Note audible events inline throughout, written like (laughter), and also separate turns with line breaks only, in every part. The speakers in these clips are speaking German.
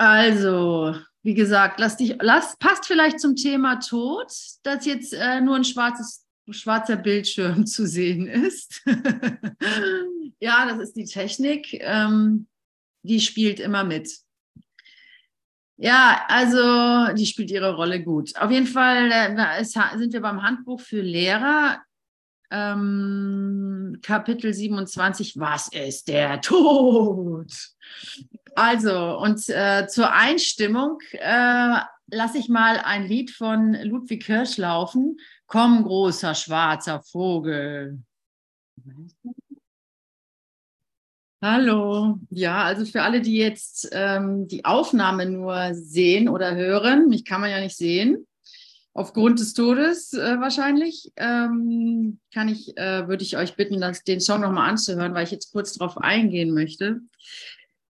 Also, wie gesagt, lass dich, lass, passt vielleicht zum Thema Tod, dass jetzt äh, nur ein schwarzes, schwarzer Bildschirm (laughs) zu sehen ist. (laughs) ja, das ist die Technik. Ähm, die spielt immer mit. Ja, also die spielt ihre Rolle gut. Auf jeden Fall äh, sind wir beim Handbuch für Lehrer. Ähm, Kapitel 27, was ist der Tod? Also, und äh, zur Einstimmung äh, lasse ich mal ein Lied von Ludwig Hirsch laufen. Komm, großer schwarzer Vogel. Hallo. Ja, also für alle, die jetzt ähm, die Aufnahme nur sehen oder hören, mich kann man ja nicht sehen, aufgrund des Todes äh, wahrscheinlich, ähm, kann ich, äh, würde ich euch bitten, das, den Song nochmal anzuhören, weil ich jetzt kurz darauf eingehen möchte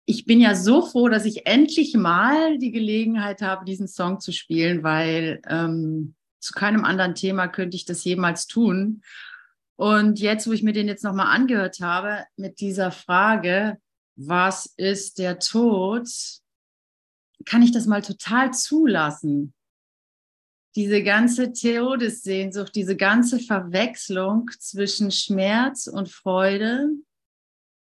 ich bin ja so froh, dass ich endlich mal die Gelegenheit habe, diesen Song zu spielen, weil ähm, zu keinem anderen Thema könnte ich das jemals tun. Und jetzt, wo ich mir den jetzt nochmal angehört habe, mit dieser Frage, was ist der Tod, kann ich das mal total zulassen. Diese ganze Todessehnsucht, diese ganze Verwechslung zwischen Schmerz und Freude,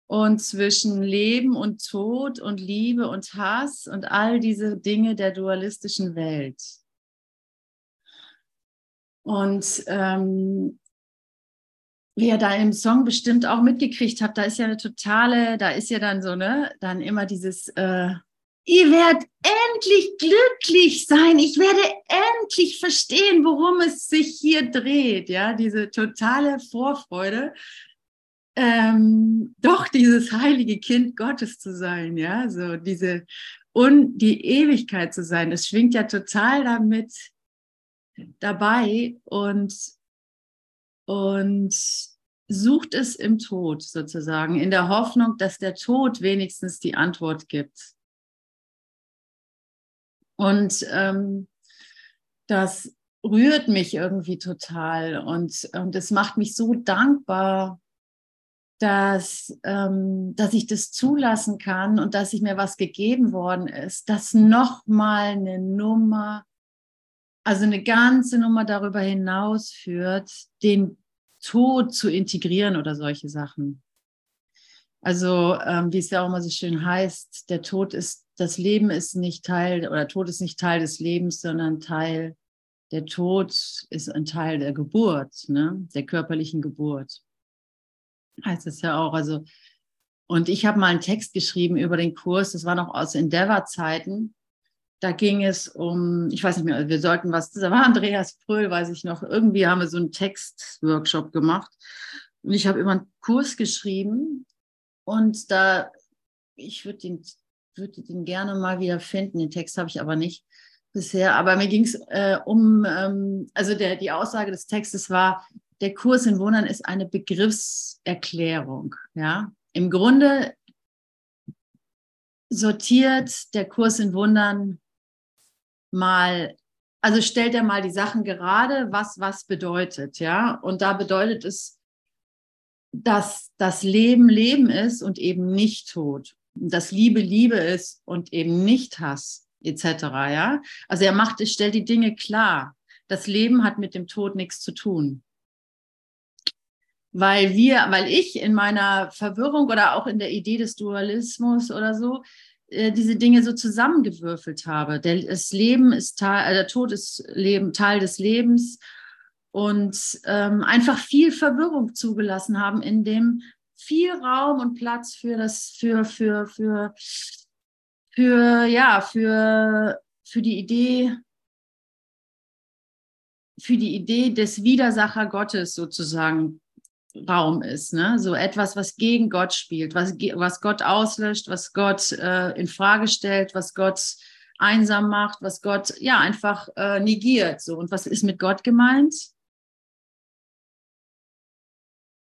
und zwischen Leben und Tod und Liebe und Hass und all diese Dinge der dualistischen Welt. Und ähm, wie ihr da im Song bestimmt auch mitgekriegt habt, da ist ja eine totale, da ist ja dann so, ne, dann immer dieses, äh, ihr werdet endlich glücklich sein, ich werde endlich verstehen, worum es sich hier dreht, ja, diese totale Vorfreude ähm, doch dieses heilige Kind Gottes zu sein, ja, so diese und die Ewigkeit zu sein. Es schwingt ja total damit dabei und und sucht es im Tod sozusagen, in der Hoffnung, dass der Tod wenigstens die Antwort gibt. Und ähm, das rührt mich irgendwie total und, und es macht mich so dankbar, dass, ähm, dass ich das zulassen kann und dass ich mir was gegeben worden ist, das nochmal eine Nummer, also eine ganze Nummer darüber hinaus führt, den Tod zu integrieren oder solche Sachen. Also, ähm, wie es ja auch immer so schön heißt, der Tod ist, das Leben ist nicht Teil, oder Tod ist nicht Teil des Lebens, sondern Teil, der Tod ist ein Teil der Geburt, ne? der körperlichen Geburt heißt es ja auch. Also, und ich habe mal einen Text geschrieben über den Kurs, das war noch aus Endeavor-Zeiten. Da ging es um, ich weiß nicht mehr, wir sollten was, da war Andreas Pröhl, weiß ich noch, irgendwie haben wir so einen Textworkshop gemacht. Und ich habe immer einen Kurs geschrieben und da, ich würde den, würde den gerne mal wieder finden, den Text habe ich aber nicht bisher, aber mir ging es äh, um, ähm, also der, die Aussage des Textes war, der Kurs in Wundern ist eine Begriffserklärung. Ja? Im Grunde sortiert der Kurs in Wundern mal, also stellt er mal die Sachen gerade, was was bedeutet. Ja? Und da bedeutet es, dass das Leben Leben ist und eben nicht Tod. Dass Liebe Liebe ist und eben nicht Hass etc. Ja? Also er macht, stellt die Dinge klar. Das Leben hat mit dem Tod nichts zu tun weil wir, weil ich in meiner Verwirrung oder auch in der Idee des Dualismus oder so äh, diese Dinge so zusammengewürfelt habe. Der, das Leben ist Teil, äh, der Tod ist Leben, Teil des Lebens und ähm, einfach viel Verwirrung zugelassen haben, in dem viel Raum und Platz für das, für, für, für, für, ja, für, für die Idee, für die Idee des Widersacher Gottes sozusagen Raum ist, ne? So etwas, was gegen Gott spielt, was, was Gott auslöscht, was Gott äh, in Frage stellt, was Gott einsam macht, was Gott ja einfach äh, negiert. So und was ist mit Gott gemeint?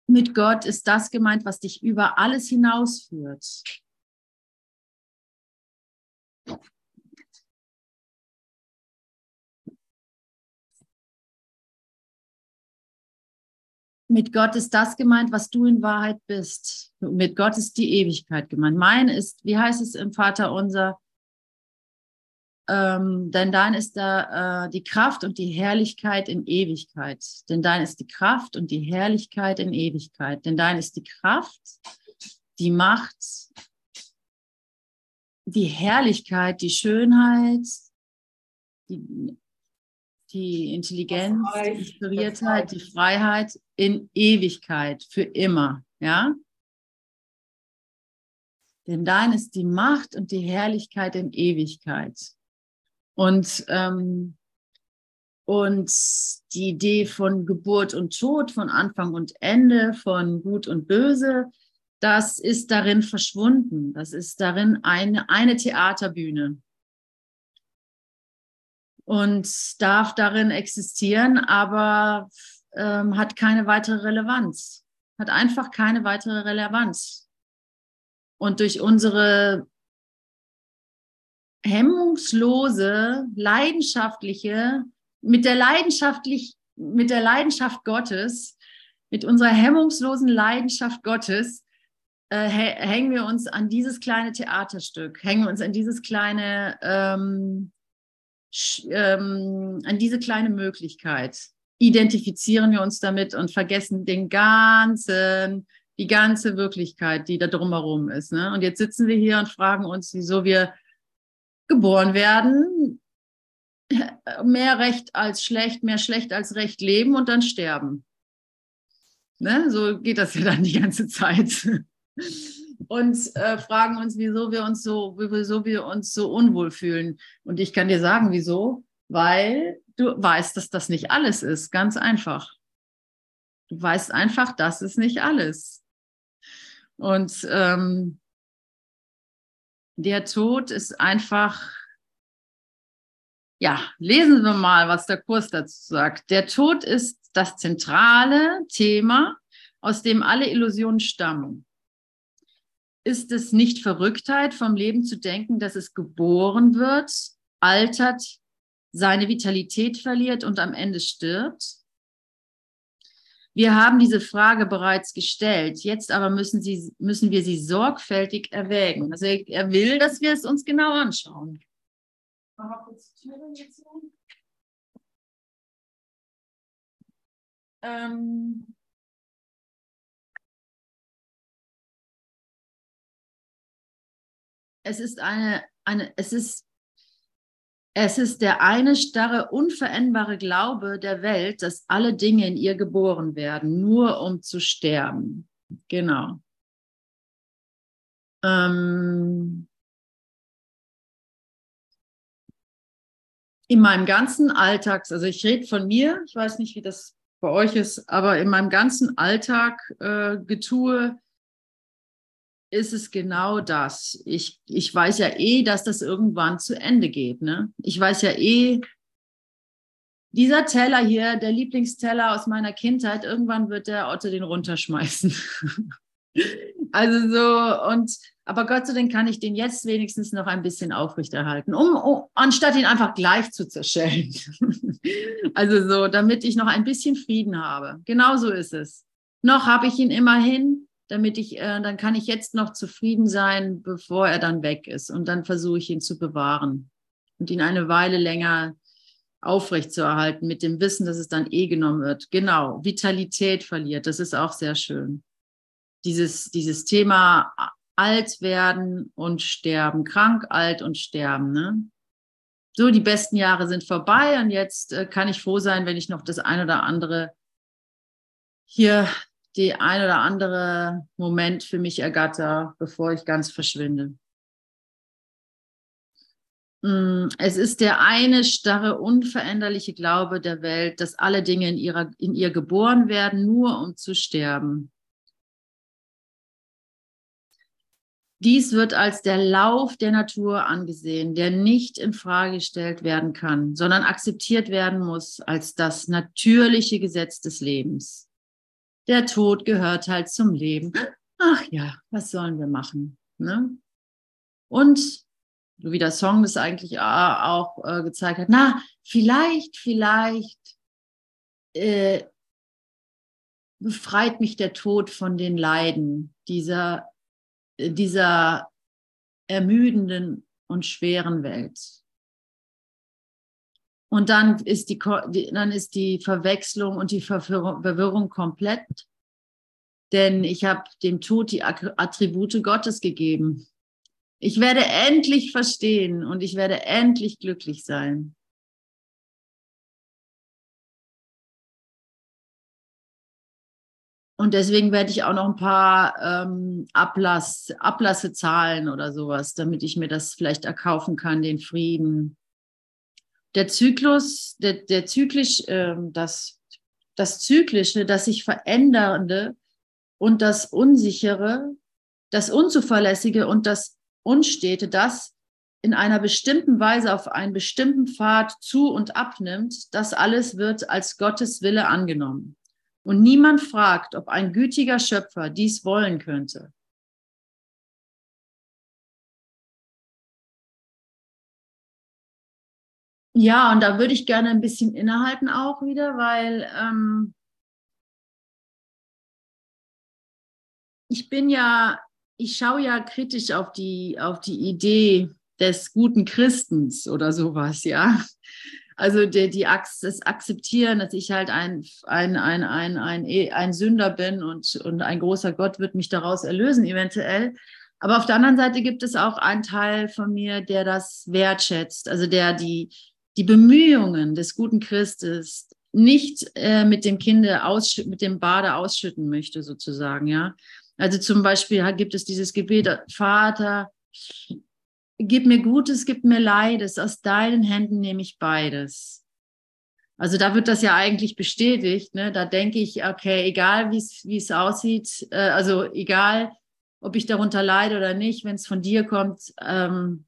Mit Gott ist das gemeint, was dich über alles hinausführt. Mit Gott ist das gemeint, was du in Wahrheit bist. Mit Gott ist die Ewigkeit gemeint. Mein ist, wie heißt es im Vater unser? ähm, denn dein ist da äh, die Kraft und die Herrlichkeit in Ewigkeit. Denn dein ist die Kraft und die Herrlichkeit in Ewigkeit. Denn dein ist die Kraft, die Macht, die Herrlichkeit, die Schönheit, die, die Intelligenz, die Inspiriertheit, die Freiheit in Ewigkeit, für immer. Ja? Denn dein ist die Macht und die Herrlichkeit in Ewigkeit. Und, ähm, und die Idee von Geburt und Tod, von Anfang und Ende, von Gut und Böse, das ist darin verschwunden. Das ist darin eine, eine Theaterbühne und darf darin existieren, aber ähm, hat keine weitere Relevanz. Hat einfach keine weitere Relevanz. Und durch unsere hemmungslose, leidenschaftliche, mit der leidenschaftlich, mit der Leidenschaft Gottes, mit unserer hemmungslosen Leidenschaft Gottes, äh, hängen wir uns an dieses kleine Theaterstück, hängen wir uns an dieses kleine, ähm, ähm, an diese kleine Möglichkeit. Identifizieren wir uns damit und vergessen den ganzen, die ganze Wirklichkeit, die da drumherum ist. Ne? Und jetzt sitzen wir hier und fragen uns, wieso wir geboren werden, mehr recht als schlecht, mehr schlecht als recht leben und dann sterben. Ne? So geht das ja dann die ganze Zeit. Und äh, fragen uns, wieso wir uns so, wieso wir uns so unwohl fühlen. Und ich kann dir sagen, wieso? Weil du weißt, dass das nicht alles ist. Ganz einfach. Du weißt einfach, das ist nicht alles. Und ähm, der Tod ist einfach, ja, lesen wir mal, was der Kurs dazu sagt. Der Tod ist das zentrale Thema, aus dem alle Illusionen stammen. Ist es nicht Verrücktheit, vom Leben zu denken, dass es geboren wird, altert, seine Vitalität verliert und am Ende stirbt? Wir haben diese Frage bereits gestellt. Jetzt aber müssen, sie, müssen wir sie sorgfältig erwägen. Also er will, dass wir es uns genau anschauen. Ähm es ist eine, eine, es ist es ist der eine starre, unveränderbare Glaube der Welt, dass alle Dinge in ihr geboren werden, nur um zu sterben. Genau. Ähm in meinem ganzen Alltag, also ich rede von mir, ich weiß nicht, wie das bei euch ist, aber in meinem ganzen Alltag äh, getue, ist es genau das. Ich, ich weiß ja eh, dass das irgendwann zu Ende geht. Ne? Ich weiß ja eh, dieser Teller hier, der Lieblingsteller aus meiner Kindheit, irgendwann wird der Otto den runterschmeißen. (laughs) also so, und aber Gott sei Dank kann ich den jetzt wenigstens noch ein bisschen aufrechterhalten, um, um anstatt ihn einfach gleich zu zerschellen. (laughs) also so, damit ich noch ein bisschen Frieden habe. Genau so ist es. Noch habe ich ihn immerhin, damit ich, äh, dann kann ich jetzt noch zufrieden sein, bevor er dann weg ist. Und dann versuche ich ihn zu bewahren und ihn eine Weile länger aufrechtzuerhalten mit dem Wissen, dass es dann eh genommen wird. Genau, Vitalität verliert, das ist auch sehr schön. Dieses, dieses Thema alt werden und sterben, krank, alt und sterben. Ne? So, die besten Jahre sind vorbei und jetzt äh, kann ich froh sein, wenn ich noch das ein oder andere hier die ein oder andere Moment für mich ergatter, bevor ich ganz verschwinde. Mm, es ist der eine starre, unveränderliche Glaube der Welt, dass alle Dinge in, ihrer, in ihr geboren werden, nur um zu sterben. Dies wird als der Lauf der Natur angesehen, der nicht in Frage gestellt werden kann, sondern akzeptiert werden muss als das natürliche Gesetz des Lebens der Tod gehört halt zum Leben. Ach ja, was sollen wir machen? Ne? Und wie der Song das eigentlich auch äh, gezeigt hat, na, vielleicht, vielleicht äh, befreit mich der Tod von den Leiden dieser, dieser ermüdenden und schweren Welt. Und dann ist die, dann ist die Verwechslung und die Verwirrung komplett. Denn ich habe dem Tod die Attribute Gottes gegeben. Ich werde endlich verstehen und ich werde endlich glücklich sein. Und deswegen werde ich auch noch ein paar ähm, Ablass, Ablasse zahlen oder sowas, damit ich mir das vielleicht erkaufen kann, den Frieden der Zyklus, der, der zyklisch, äh, das, das Zyklische, das sich verändernde und das Unsichere, das Unzuverlässige und das Unstete, das in einer bestimmten Weise auf einen bestimmten Pfad zu und abnimmt, das alles wird als Gottes Wille angenommen. Und niemand fragt, ob ein gütiger Schöpfer dies wollen könnte. Ja, und da würde ich gerne ein bisschen innehalten auch wieder, weil ähm, ich bin ja, ich schaue ja kritisch auf die, auf die Idee des guten Christens oder sowas, ja. Also die, die das Akzeptieren, dass ich halt ein, ein, ein, ein, ein, ein Sünder bin und, und ein großer Gott wird mich daraus erlösen, eventuell. Aber auf der anderen Seite gibt es auch einen Teil von mir, der das wertschätzt, also der die, die Bemühungen des guten Christus nicht äh, mit dem Kinde mit dem Bade ausschütten möchte, sozusagen, ja. Also zum Beispiel gibt es dieses Gebet, Vater, gib mir Gutes, gib mir Leides, aus deinen Händen nehme ich beides. Also da wird das ja eigentlich bestätigt. Ne? Da denke ich, okay, egal wie es aussieht, äh, also egal, ob ich darunter leide oder nicht, wenn es von dir kommt, ähm,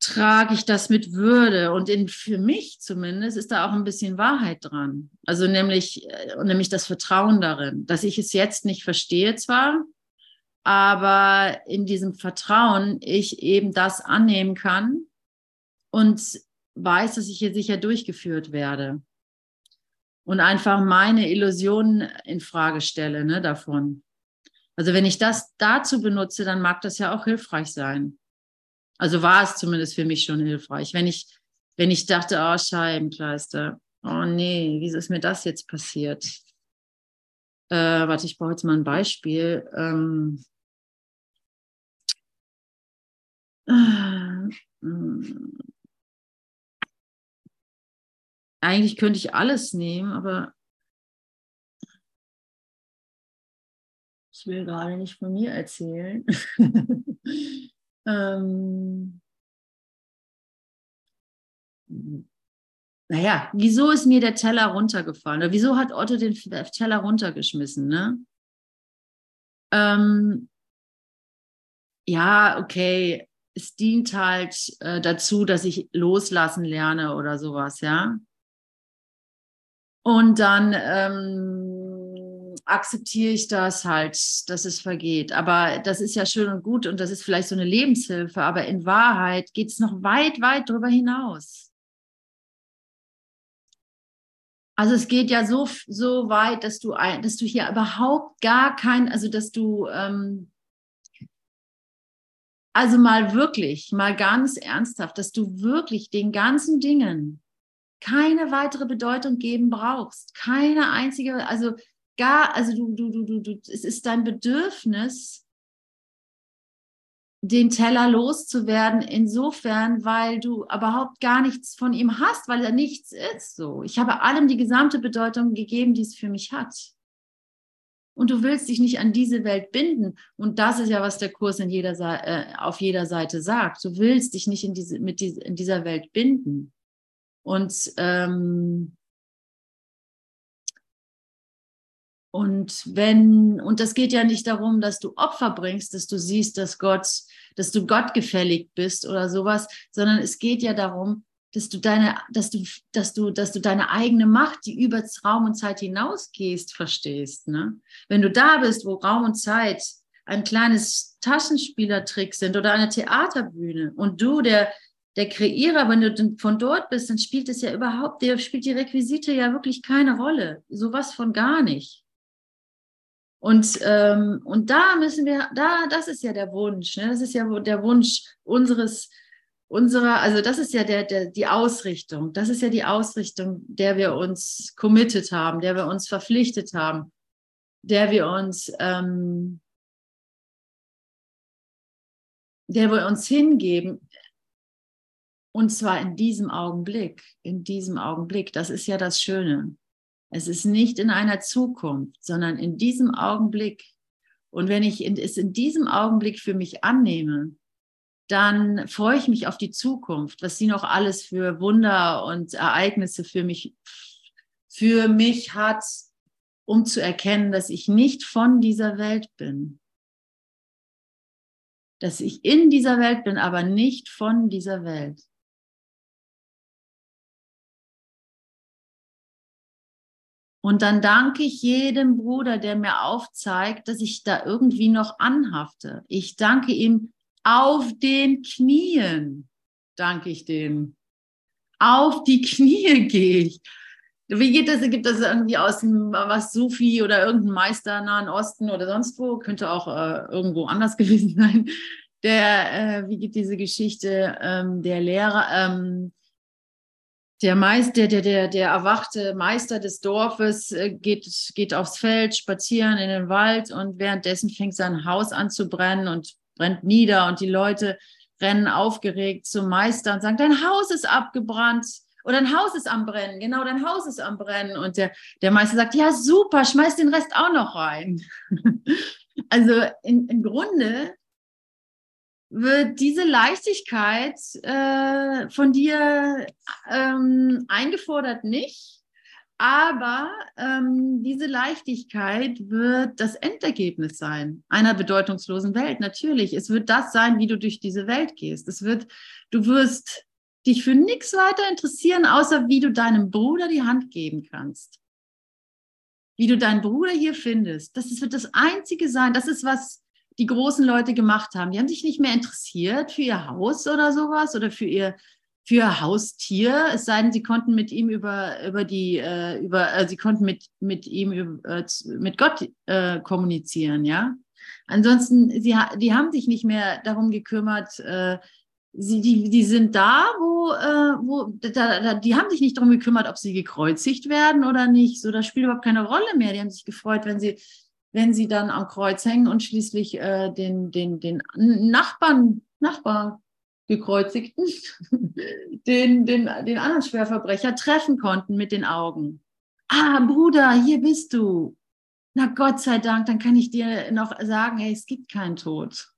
trage ich das mit Würde. Und in, für mich zumindest ist da auch ein bisschen Wahrheit dran. Also nämlich, äh, nämlich das Vertrauen darin, dass ich es jetzt nicht verstehe zwar, aber in diesem Vertrauen ich eben das annehmen kann und weiß, dass ich hier sicher durchgeführt werde. Und einfach meine Illusionen in Frage stelle ne, davon. Also wenn ich das dazu benutze, dann mag das ja auch hilfreich sein. Also war es zumindest für mich schon hilfreich. Wenn ich, wenn ich dachte, oh Scheibenkleister, oh nee, wieso ist mir das jetzt passiert? Äh, warte, ich brauche jetzt mal ein Beispiel. Ähm, äh, eigentlich könnte ich alles nehmen, aber ich will gerade nicht von mir erzählen. (laughs) Ähm, naja, wieso ist mir der Teller runtergefallen? Oder wieso hat Otto den Teller runtergeschmissen? Ne? Ähm, ja, okay, es dient halt äh, dazu, dass ich loslassen lerne oder sowas, ja. Und dann ähm, akzeptiere ich das halt, dass es vergeht. Aber das ist ja schön und gut und das ist vielleicht so eine Lebenshilfe, aber in Wahrheit geht es noch weit, weit darüber hinaus. Also es geht ja so, so weit, dass du, dass du hier überhaupt gar kein, also dass du, ähm, also mal wirklich, mal ganz ernsthaft, dass du wirklich den ganzen Dingen keine weitere Bedeutung geben brauchst. Keine einzige, also gar, also du, du, du, du, du, es ist dein Bedürfnis, den Teller loszuwerden, insofern, weil du überhaupt gar nichts von ihm hast, weil er nichts ist. So, ich habe allem die gesamte Bedeutung gegeben, die es für mich hat. Und du willst dich nicht an diese Welt binden. Und das ist ja, was der Kurs in jeder, äh, auf jeder Seite sagt. Du willst dich nicht in, diese, mit diese, in dieser Welt binden. Und ähm, Und wenn, und das geht ja nicht darum, dass du Opfer bringst, dass du siehst, dass Gott, dass du Gott gefällig bist oder sowas, sondern es geht ja darum, dass du deine, dass du, dass du, dass du deine eigene Macht, die über Raum und Zeit hinausgehst, verstehst. Ne? Wenn du da bist, wo Raum und Zeit ein kleines Taschenspielertrick sind oder eine Theaterbühne und du, der, der Kreierer, wenn du von dort bist, dann spielt es ja überhaupt, der spielt die Requisite ja wirklich keine Rolle. Sowas von gar nicht. Und, ähm, und da müssen wir, da, das ist ja der Wunsch, ne? das ist ja der Wunsch unseres, unserer, also das ist ja der, der, die Ausrichtung, das ist ja die Ausrichtung, der wir uns committed haben, der wir uns verpflichtet haben, der wir uns, ähm, der wir uns hingeben. Und zwar in diesem Augenblick, in diesem Augenblick. Das ist ja das Schöne. Es ist nicht in einer Zukunft, sondern in diesem Augenblick. Und wenn ich es in diesem Augenblick für mich annehme, dann freue ich mich auf die Zukunft, was sie noch alles für Wunder und Ereignisse für mich, für mich hat, um zu erkennen, dass ich nicht von dieser Welt bin. Dass ich in dieser Welt bin, aber nicht von dieser Welt. Und dann danke ich jedem Bruder, der mir aufzeigt, dass ich da irgendwie noch anhafte. Ich danke ihm auf den Knien, danke ich dem. Auf die Knie (laughs) gehe ich. Wie geht das? Gibt das irgendwie aus dem was Sufi oder irgendein Meister Nahen Osten oder sonst wo? Könnte auch äh, irgendwo anders (laughs) gewesen sein. Der, äh, wie geht diese Geschichte? Ähm, der Lehrer, ähm, der Meister, der, der, der erwachte Meister des Dorfes äh, geht, geht aufs Feld, spazieren in den Wald und währenddessen fängt sein Haus an zu brennen und brennt nieder und die Leute rennen aufgeregt zum Meister und sagen, dein Haus ist abgebrannt oder dein Haus ist am Brennen, genau, dein Haus ist am Brennen. Und der, der Meister sagt, ja, super, schmeiß den Rest auch noch rein. (laughs) also im Grunde wird diese Leichtigkeit äh, von dir ähm, eingefordert nicht, aber ähm, diese Leichtigkeit wird das Endergebnis sein einer bedeutungslosen Welt. Natürlich, es wird das sein, wie du durch diese Welt gehst. Es wird, du wirst dich für nichts weiter interessieren, außer wie du deinem Bruder die Hand geben kannst. Wie du deinen Bruder hier findest. Das wird das Einzige sein. Das ist, was die großen Leute gemacht haben. Die haben sich nicht mehr interessiert für ihr Haus oder sowas oder für ihr für Haustier, es sei denn, sie konnten mit ihm über, über die, äh, über, äh, sie konnten mit, mit ihm, äh, mit Gott äh, kommunizieren, ja. Ansonsten, sie, die haben sich nicht mehr darum gekümmert, äh, sie, die, die sind da, wo, äh, wo da, da, die haben sich nicht darum gekümmert, ob sie gekreuzigt werden oder nicht. So, das spielt überhaupt keine Rolle mehr. Die haben sich gefreut, wenn sie, wenn sie dann am Kreuz hängen und schließlich äh, den, den, den Nachbarn, Nachbar Gekreuzigten (laughs) den, den, den anderen Schwerverbrecher treffen konnten mit den Augen. Ah, Bruder, hier bist du. Na Gott sei Dank, dann kann ich dir noch sagen, hey, es gibt keinen Tod.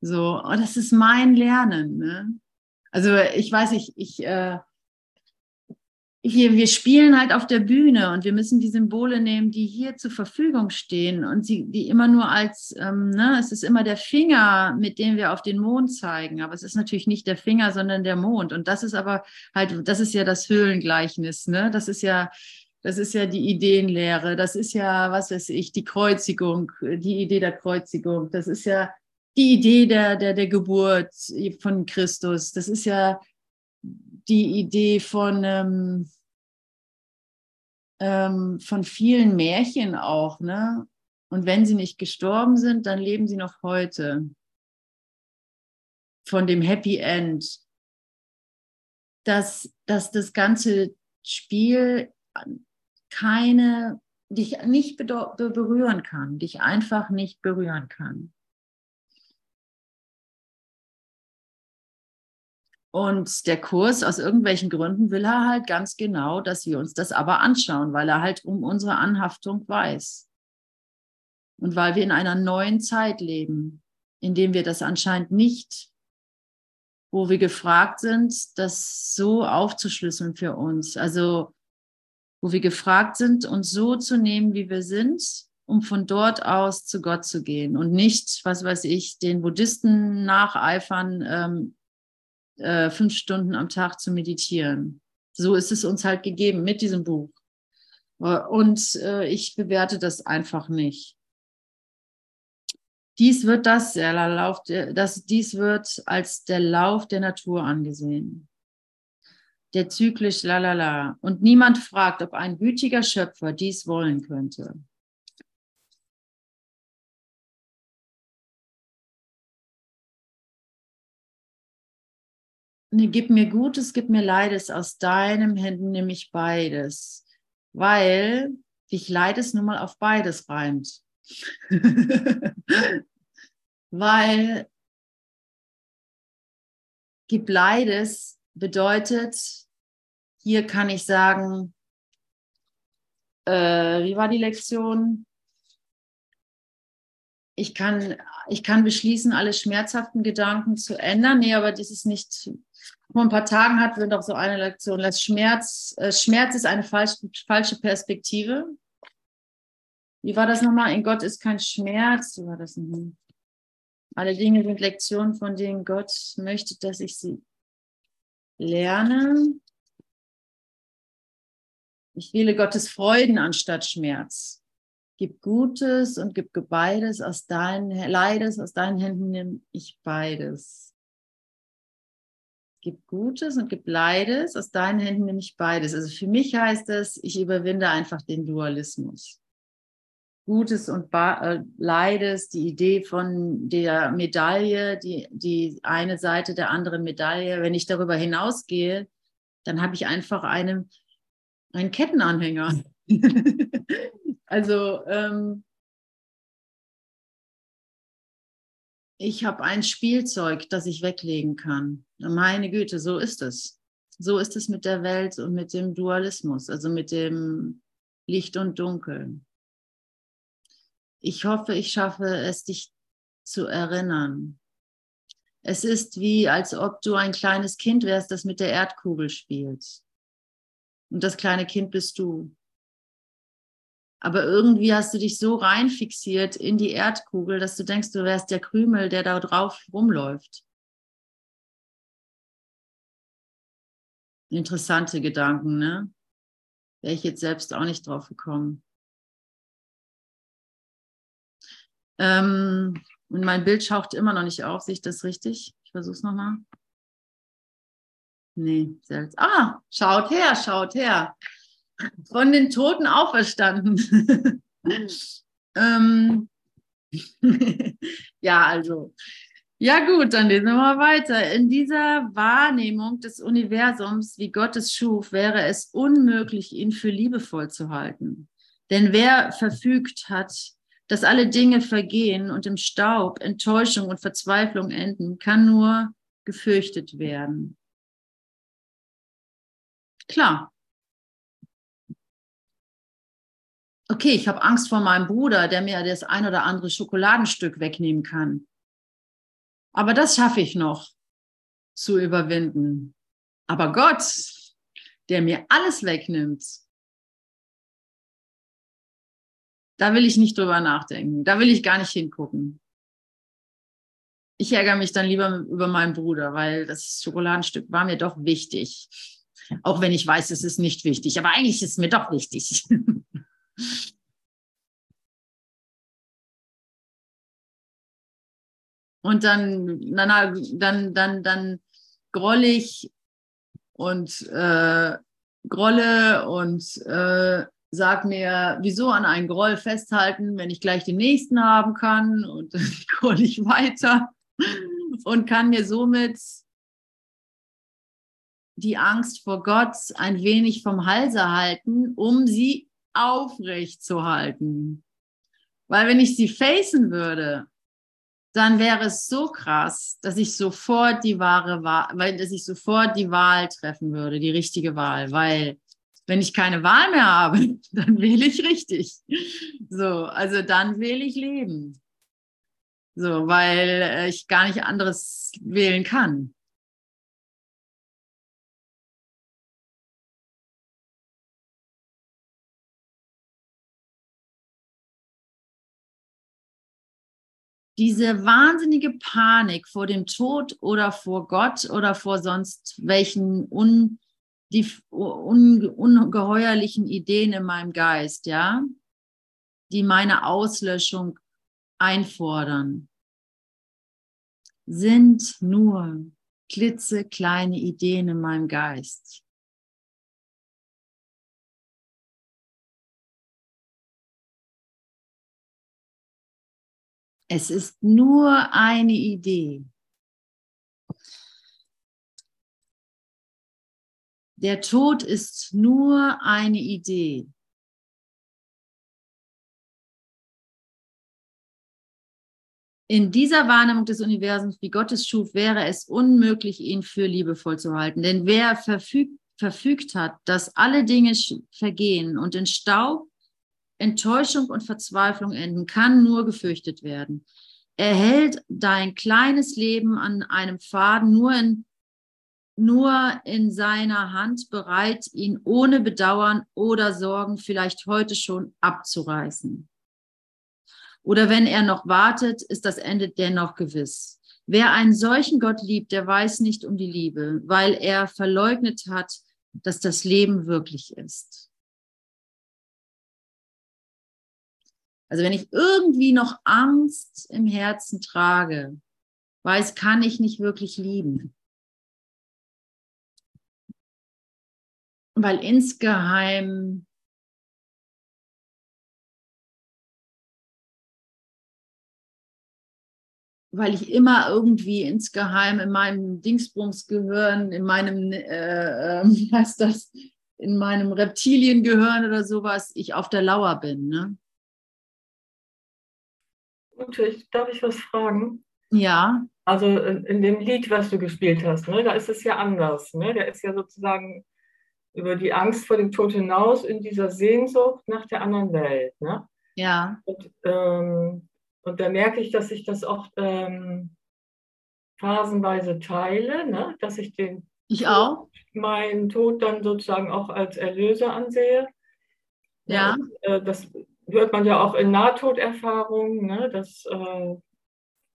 So, und das ist mein Lernen. Ne? Also ich weiß, ich, ich äh, wir, wir spielen halt auf der Bühne und wir müssen die Symbole nehmen, die hier zur Verfügung stehen und sie, die immer nur als, ähm, ne, es ist immer der Finger, mit dem wir auf den Mond zeigen, aber es ist natürlich nicht der Finger, sondern der Mond. Und das ist aber halt, das ist ja das Höhlengleichnis, ne? Das ist ja, das ist ja die Ideenlehre, das ist ja, was weiß ich, die Kreuzigung, die Idee der Kreuzigung, das ist ja die Idee der, der, der Geburt von Christus, das ist ja die Idee von, ähm, ähm, von vielen Märchen auch. Ne? Und wenn sie nicht gestorben sind, dann leben sie noch heute. Von dem Happy End. Dass, dass das ganze Spiel keine, dich nicht berühren kann, dich einfach nicht berühren kann. Und der Kurs, aus irgendwelchen Gründen, will er halt ganz genau, dass wir uns das aber anschauen, weil er halt um unsere Anhaftung weiß. Und weil wir in einer neuen Zeit leben, in dem wir das anscheinend nicht, wo wir gefragt sind, das so aufzuschlüsseln für uns. Also, wo wir gefragt sind, uns so zu nehmen, wie wir sind, um von dort aus zu Gott zu gehen und nicht, was weiß ich, den Buddhisten nacheifern, ähm, äh, fünf Stunden am Tag zu meditieren. So ist es uns halt gegeben mit diesem Buch. Äh, und äh, ich bewerte das einfach nicht. Dies wird das, der Lauf, das, dies wird als der Lauf der Natur angesehen. Der zyklisch lalala. Und niemand fragt, ob ein gütiger Schöpfer dies wollen könnte. Nee, gib mir Gutes, gib mir Leides, aus deinem Händen nehme ich beides, weil dich Leides nun mal auf beides reimt. (laughs) weil gib Leides bedeutet, hier kann ich sagen, äh, wie war die Lektion? Ich kann, ich kann beschließen, alle schmerzhaften Gedanken zu ändern. Nee, aber das ist nicht. Vor ein paar Tagen hatten wir doch so eine Lektion. Das Schmerz, äh, Schmerz ist eine falsch, falsche Perspektive. Wie war das nochmal? In Gott ist kein Schmerz. Wie war das nochmal? Alle Dinge sind Lektionen, von denen Gott möchte, dass ich sie lerne. Ich wähle Gottes Freuden anstatt Schmerz. Gib Gutes und gib beides aus deinen Leides, aus deinen Händen nehme ich beides. Gib Gutes und gib Leides, aus deinen Händen nehme ich beides. Also für mich heißt es, ich überwinde einfach den Dualismus. Gutes und äh, Leides, die Idee von der Medaille, die, die eine Seite der anderen Medaille. Wenn ich darüber hinausgehe, dann habe ich einfach eine, einen Kettenanhänger. (laughs) also ähm, ich habe ein Spielzeug, das ich weglegen kann. Meine Güte, so ist es. So ist es mit der Welt und mit dem Dualismus, also mit dem Licht und Dunkel ich hoffe, ich schaffe es, dich zu erinnern. Es ist wie, als ob du ein kleines Kind wärst, das mit der Erdkugel spielt. Und das kleine Kind bist du. Aber irgendwie hast du dich so reinfixiert in die Erdkugel, dass du denkst, du wärst der Krümel, der da drauf rumläuft. Interessante Gedanken, ne? Wäre ich jetzt selbst auch nicht drauf gekommen. Ähm, und mein Bild schaucht immer noch nicht auf. Sehe ich das richtig? Ich versuche es nochmal. Nee, selbst. Ah, schaut her, schaut her. Von den Toten auferstanden. (laughs) ähm, (laughs) ja, also. Ja gut, dann lesen wir mal weiter. In dieser Wahrnehmung des Universums, wie Gott es schuf, wäre es unmöglich, ihn für liebevoll zu halten. Denn wer verfügt hat, dass alle Dinge vergehen und im Staub Enttäuschung und Verzweiflung enden, kann nur gefürchtet werden. Klar. Okay, ich habe Angst vor meinem Bruder, der mir das ein oder andere Schokoladenstück wegnehmen kann. Aber das schaffe ich noch zu überwinden. Aber Gott, der mir alles wegnimmt, Da will ich nicht drüber nachdenken. Da will ich gar nicht hingucken. Ich ärgere mich dann lieber über meinen Bruder, weil das Schokoladenstück war mir doch wichtig. Auch wenn ich weiß, es ist nicht wichtig. Aber eigentlich ist es mir doch wichtig. (laughs) Und dann, dann, dann, dann, dann groll ich und äh, grolle und äh, sag mir, wieso an einen Groll festhalten, wenn ich gleich den nächsten haben kann? Und dann (laughs) groll ich weiter und kann mir somit die Angst vor Gott ein wenig vom Halse halten, um sie aufrecht zu halten. Weil wenn ich sie facen würde, dann wäre es so krass, dass ich sofort die wahre Wahl, dass ich sofort die Wahl treffen würde, die richtige Wahl, weil wenn ich keine Wahl mehr habe, (laughs) dann wähle ich richtig. So, also dann wähle ich Leben. So, weil äh, ich gar nicht anderes wählen kann. Diese wahnsinnige Panik vor dem Tod oder vor Gott oder vor sonst welchen un, die ungeheuerlichen Ideen in meinem Geist, ja, die meine Auslöschung einfordern, sind nur klitzekleine Ideen in meinem Geist. Es ist nur eine Idee. Der Tod ist nur eine Idee. In dieser Wahrnehmung des Universums, wie Gott es schuf, wäre es unmöglich, ihn für liebevoll zu halten. Denn wer verfügt, verfügt hat, dass alle Dinge vergehen und in Staub, Enttäuschung und Verzweiflung enden, kann nur gefürchtet werden. Er hält dein kleines Leben an einem Faden nur in, nur in seiner Hand bereit, ihn ohne Bedauern oder Sorgen vielleicht heute schon abzureißen. Oder wenn er noch wartet, ist das Ende dennoch gewiss. Wer einen solchen Gott liebt, der weiß nicht um die Liebe, weil er verleugnet hat, dass das Leben wirklich ist. Also wenn ich irgendwie noch Angst im Herzen trage, weiß, kann ich nicht wirklich lieben. Weil insgeheim weil ich immer irgendwie insgeheim in meinem Dingsbums-Gehirn, in meinem, äh, äh, wie heißt das, in meinem Reptiliengehirn oder sowas, ich auf der Lauer bin. Ne?
Natürlich, darf ich was fragen?
Ja.
Also in, in, dem Lied, was du gespielt hast, ne, da ist es ja anders. Ne? Da ist ja sozusagen über die Angst vor dem Tod hinaus in dieser Sehnsucht nach der anderen Welt. Ne?
Ja.
Und ähm, und da merke ich, dass ich das auch ähm, phasenweise teile, ne? dass ich den
ich auch.
meinen Tod dann sozusagen auch als Erlöser ansehe.
Ja.
Und, äh, das hört man ja auch in Nahtoderfahrungen, ne? dass äh,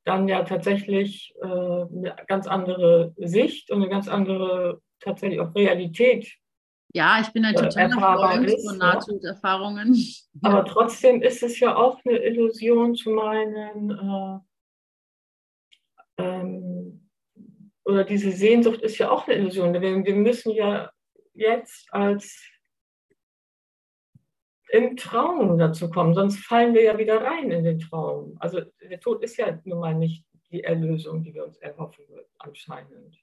dann ja tatsächlich äh, eine ganz andere Sicht und eine ganz andere tatsächlich auch Realität
ja, ich bin ein totaler Freund von Nahtoderfahrungen. Ja. (laughs)
Aber trotzdem ist es ja auch eine Illusion zu meinen, äh, ähm, oder diese Sehnsucht ist ja auch eine Illusion. Wir, wir müssen ja jetzt als im Traum dazu kommen, sonst fallen wir ja wieder rein in den Traum. Also der Tod ist ja nun mal nicht die Erlösung, die wir uns erhoffen, anscheinend.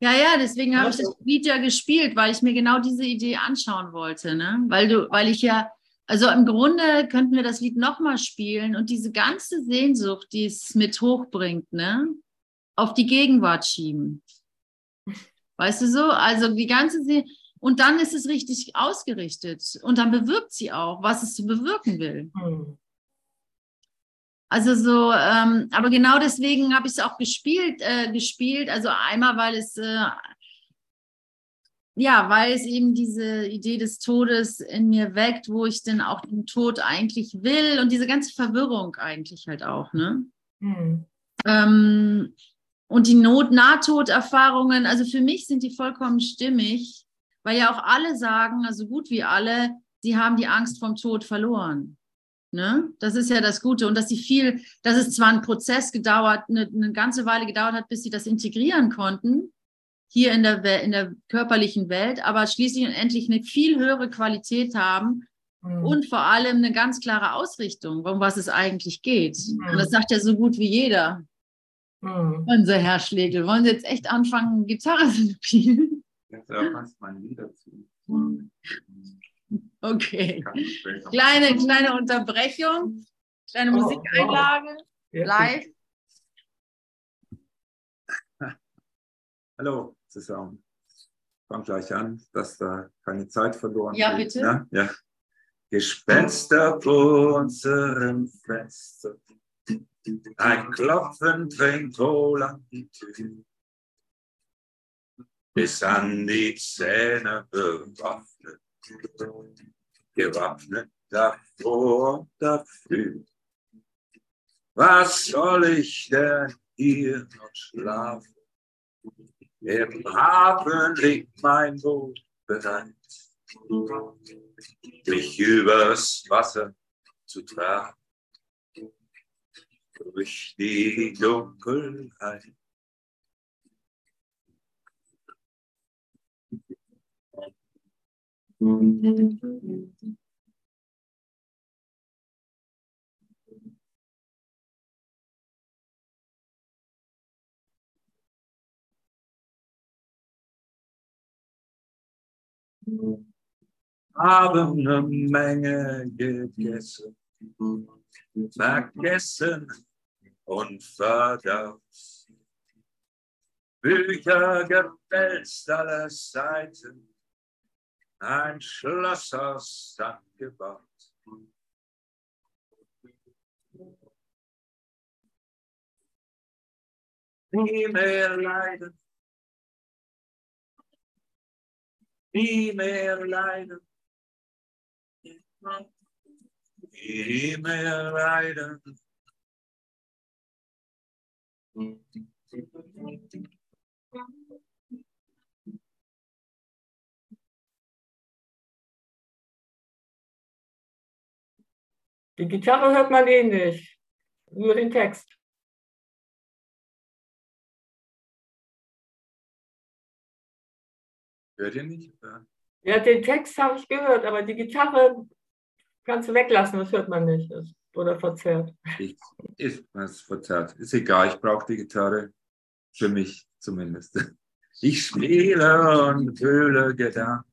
Ja, ja, deswegen habe also, ich das Lied ja gespielt, weil ich mir genau diese Idee anschauen wollte, ne? Weil du, weil ich ja, also im Grunde könnten wir das Lied nochmal spielen und diese ganze Sehnsucht, die es mit hochbringt, ne, auf die Gegenwart schieben. Weißt du so? Also die ganze Sehnsucht. Und dann ist es richtig ausgerichtet. Und dann bewirkt sie auch, was es zu bewirken will. Hm. Also so, ähm, aber genau deswegen habe ich es auch gespielt, äh, gespielt. Also einmal, weil es äh, ja, weil es eben diese Idee des Todes in mir weckt, wo ich denn auch den Tod eigentlich will und diese ganze Verwirrung eigentlich halt auch, ne? Mhm. Ähm, und die Not Nahtoderfahrungen, also für mich sind die vollkommen stimmig, weil ja auch alle sagen, also gut wie alle, sie haben die Angst vom Tod verloren. Ne? Das ist ja das Gute. Und dass sie viel, dass es zwar ein Prozess gedauert, eine, eine ganze Weile gedauert hat, bis sie das integrieren konnten, hier in der, in der körperlichen Welt, aber schließlich und endlich eine viel höhere Qualität haben mhm. und vor allem eine ganz klare Ausrichtung, um was es eigentlich geht. Mhm. Und das sagt ja so gut wie jeder. Mhm. Unser Herr Schlegel. Wollen Sie jetzt echt anfangen, Gitarre zu spielen?
Ja, da passt mein Lied dazu. (laughs)
Okay. Kleine, kleine Unterbrechung, kleine oh, Musikeinlage, wow. live. (laughs)
Hallo zusammen. Fang gleich an, dass da keine Zeit verloren
Ja, geht, bitte.
Ne? Ja. Gespenster vor unserem Fenster. Ein Klopfen drängt wohl an die Tür. Bis an die Zähne bewaffnet gewappnet davor dafür. Was soll ich denn hier noch schlafen? Im Hafen liegt mein Boot bereit, mich übers Wasser zu tragen, durch die Dunkelheit. Haben eine Menge gegessen, vergessen und verdaut. Bücher gewälzt alle Seiten, ein Schloss aus Sand gebaut. Nie mehr leiden, nie mehr leiden, nie mehr leiden.
Die Gitarre hört man eh nicht, nur den Text.
Hört ihr nicht?
Ja, den Text habe ich gehört, aber die Gitarre kannst du weglassen, das hört man nicht. Das, oder verzerrt.
Ich, ist was verzerrt. Ist egal, ich brauche die Gitarre. Für mich zumindest. Ich spiele und fühle Gedanken.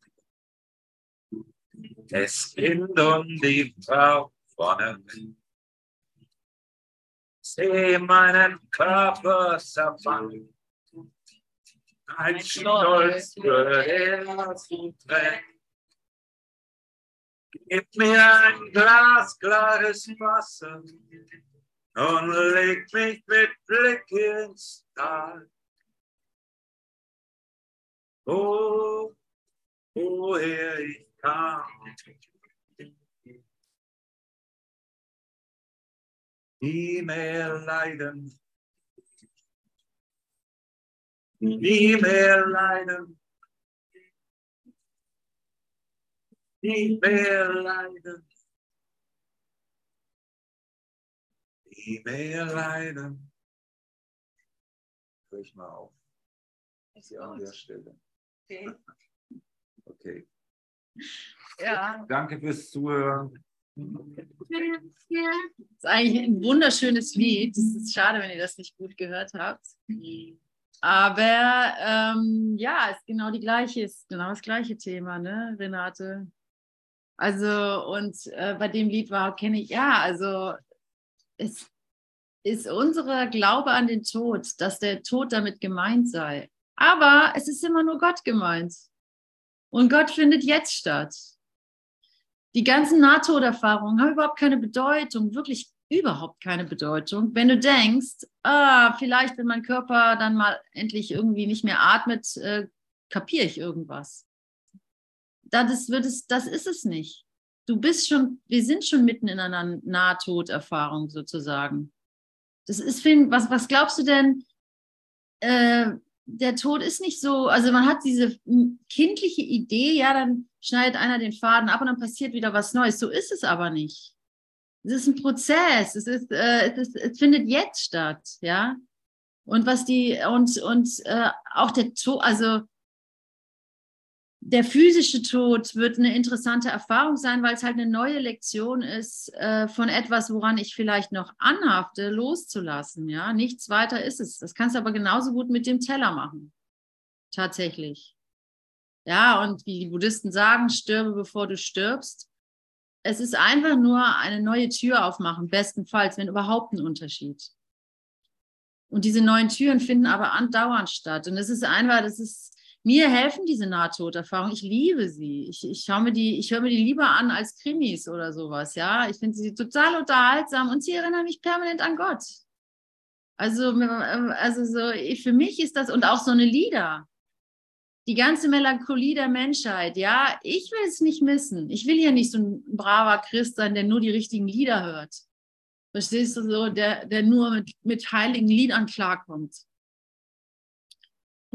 Es Kind und die Frau vorne. Seh meinen Körper zerfallen. Ein Stolz für Herz und Tränen. Gib mir ein Glas klares Wasser und leg mich mit Blick ins Tal. Oh, woher ich kam. Nie mehr leiden. Nie mehr leiden. Nie mehr leiden. Nie mehr leiden. Hör ich mal auf. Hier an der Stelle.
Okay.
Okay.
Ja,
Danke fürs Zuhören.
Das ist eigentlich ein wunderschönes Lied. Es ist schade, wenn ihr das nicht gut gehört habt. Aber ähm, ja, ist genau die gleiche, ist genau das gleiche Thema, ne, Renate? Also, und äh, bei dem Lied war, kenne ich, ja, also es ist unser Glaube an den Tod, dass der Tod damit gemeint sei. Aber es ist immer nur Gott gemeint. Und Gott findet jetzt statt. Die ganzen Nahtoderfahrungen haben überhaupt keine Bedeutung, wirklich überhaupt keine Bedeutung. Wenn du denkst, ah, vielleicht, wenn mein Körper dann mal endlich irgendwie nicht mehr atmet, äh, kapiere ich irgendwas. Das, wird es, das ist es nicht. Du bist schon, wir sind schon mitten in einer Nahtoderfahrung sozusagen. Das ist, was, was glaubst du denn? Äh, der Tod ist nicht so, also man hat diese kindliche Idee, ja, dann schneidet einer den Faden ab und dann passiert wieder was Neues. So ist es aber nicht. Es ist ein Prozess, es, ist, äh, es, ist, es findet jetzt statt, ja. Und was die, und, und äh, auch der Tod, also der physische Tod wird eine interessante Erfahrung sein, weil es halt eine neue Lektion ist, äh, von etwas, woran ich vielleicht noch anhafte, loszulassen. Ja, nichts weiter ist es. Das kannst du aber genauso gut mit dem Teller machen. Tatsächlich. Ja, und wie die Buddhisten sagen, stirbe bevor du stirbst. Es ist einfach nur eine neue Tür aufmachen, bestenfalls, wenn überhaupt ein Unterschied. Und diese neuen Türen finden aber andauernd statt. Und es ist einfach, das ist, mir helfen diese Nahtoderfahrungen. Ich liebe sie. Ich, ich schaue mir die, ich höre mir die lieber an als Krimis oder sowas. Ja, ich finde sie total unterhaltsam und sie erinnern mich permanent an Gott. Also, also so, für mich ist das und auch so eine Lieder. Die ganze Melancholie der Menschheit, ja, ich will es nicht missen. Ich will ja nicht so ein braver Christ sein, der nur die richtigen Lieder hört. Verstehst du so, der, der nur mit, mit heiligen Liedern klarkommt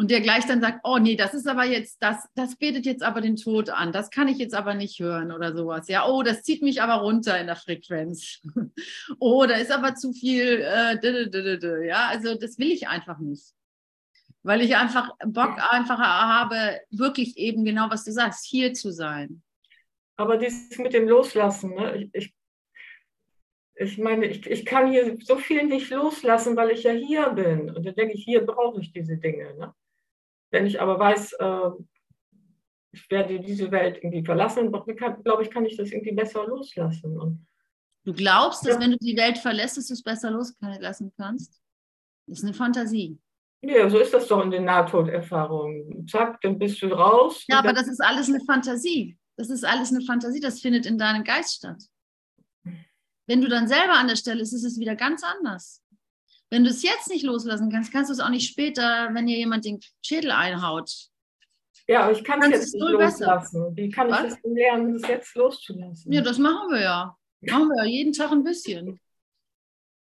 und der gleich dann sagt, oh nee, das ist aber jetzt, das, das betet jetzt aber den Tod an, das kann ich jetzt aber nicht hören oder sowas. Ja, oh, das zieht mich aber runter in der Frequenz. (laughs) oh, da ist aber zu viel, äh, ja, also das will ich einfach nicht. Weil ich einfach Bock einfach habe, wirklich eben genau, was du sagst, hier zu sein.
Aber dieses mit dem Loslassen, ne? ich, ich meine, ich, ich kann hier so viel nicht loslassen, weil ich ja hier bin. Und dann denke ich, hier brauche ich diese Dinge. Ne? Wenn ich aber weiß, äh, ich werde diese Welt irgendwie verlassen, glaube ich, kann ich das irgendwie besser loslassen. Und
du glaubst, dass ja. wenn du die Welt verlässt, dass du es besser loslassen kannst? Das ist eine Fantasie.
Ja, so ist das doch in den Nahtoderfahrungen. Zack, dann bist du raus.
Ja, aber das ist alles eine Fantasie. Das ist alles eine Fantasie, das findet in deinem Geist statt. Wenn du dann selber an der Stelle bist, ist es wieder ganz anders. Wenn du es jetzt nicht loslassen kannst, kannst du es auch nicht später, wenn dir jemand den Schädel einhaut.
Ja, aber ich kann es jetzt nicht loslassen. Wie kann Was? ich das lernen, es jetzt loszulassen?
Ja, das machen wir ja. Machen wir ja jeden Tag ein bisschen.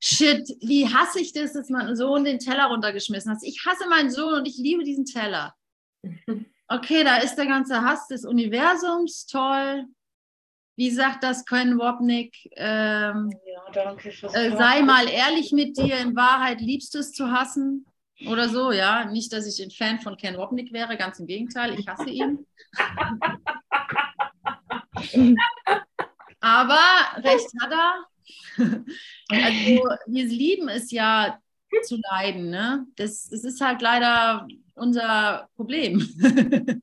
Shit, wie hasse ich das, dass mein Sohn den Teller runtergeschmissen hat. Ich hasse meinen Sohn und ich liebe diesen Teller. (laughs) Okay, da ist der ganze Hass des Universums, toll. Wie sagt das Ken Wopnik? Ähm, ja, danke äh, sei mal ehrlich mit dir, in Wahrheit liebst du es zu hassen. Oder so, ja. Nicht, dass ich ein Fan von Ken Wopnik wäre, ganz im Gegenteil, ich hasse ihn. (laughs) Aber recht hat er. (laughs) Also wir lieben es ja zu leiden. Ne? Das, das ist halt leider unser Problem. (laughs)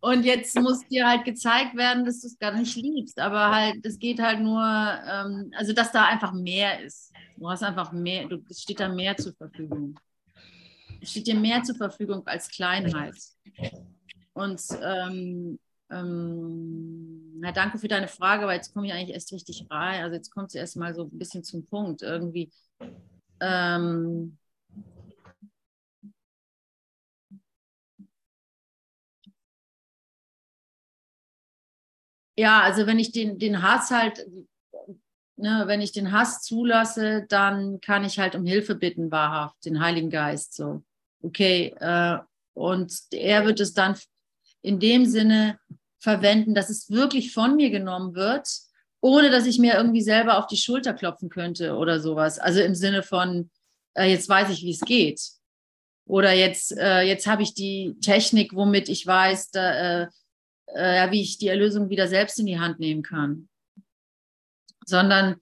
Und jetzt muss dir halt gezeigt werden, dass du es gar nicht liebst. Aber halt, es geht halt nur, ähm, also dass da einfach mehr ist. Du hast einfach mehr, du, es steht da mehr zur Verfügung. Es steht dir mehr zur Verfügung als Kleinheit. Und ähm, ähm, na, danke für deine Frage, aber jetzt komme ich eigentlich erst richtig rein. Also jetzt kommt es erst mal so ein bisschen zum Punkt. Irgendwie. Ähm, ja, also wenn ich den, den Hass halt, ne, wenn ich den Hass zulasse, dann kann ich halt um Hilfe bitten, wahrhaft, den Heiligen Geist. So, okay. Äh, und er wird es dann in dem Sinne verwenden, dass es wirklich von mir genommen wird, ohne dass ich mir irgendwie selber auf die Schulter klopfen könnte oder sowas. Also im Sinne von, äh, jetzt weiß ich, wie es geht. Oder jetzt, äh, jetzt habe ich die Technik, womit ich weiß, da, äh, äh wie ich die Erlösung wieder selbst in die Hand nehmen kann. Sondern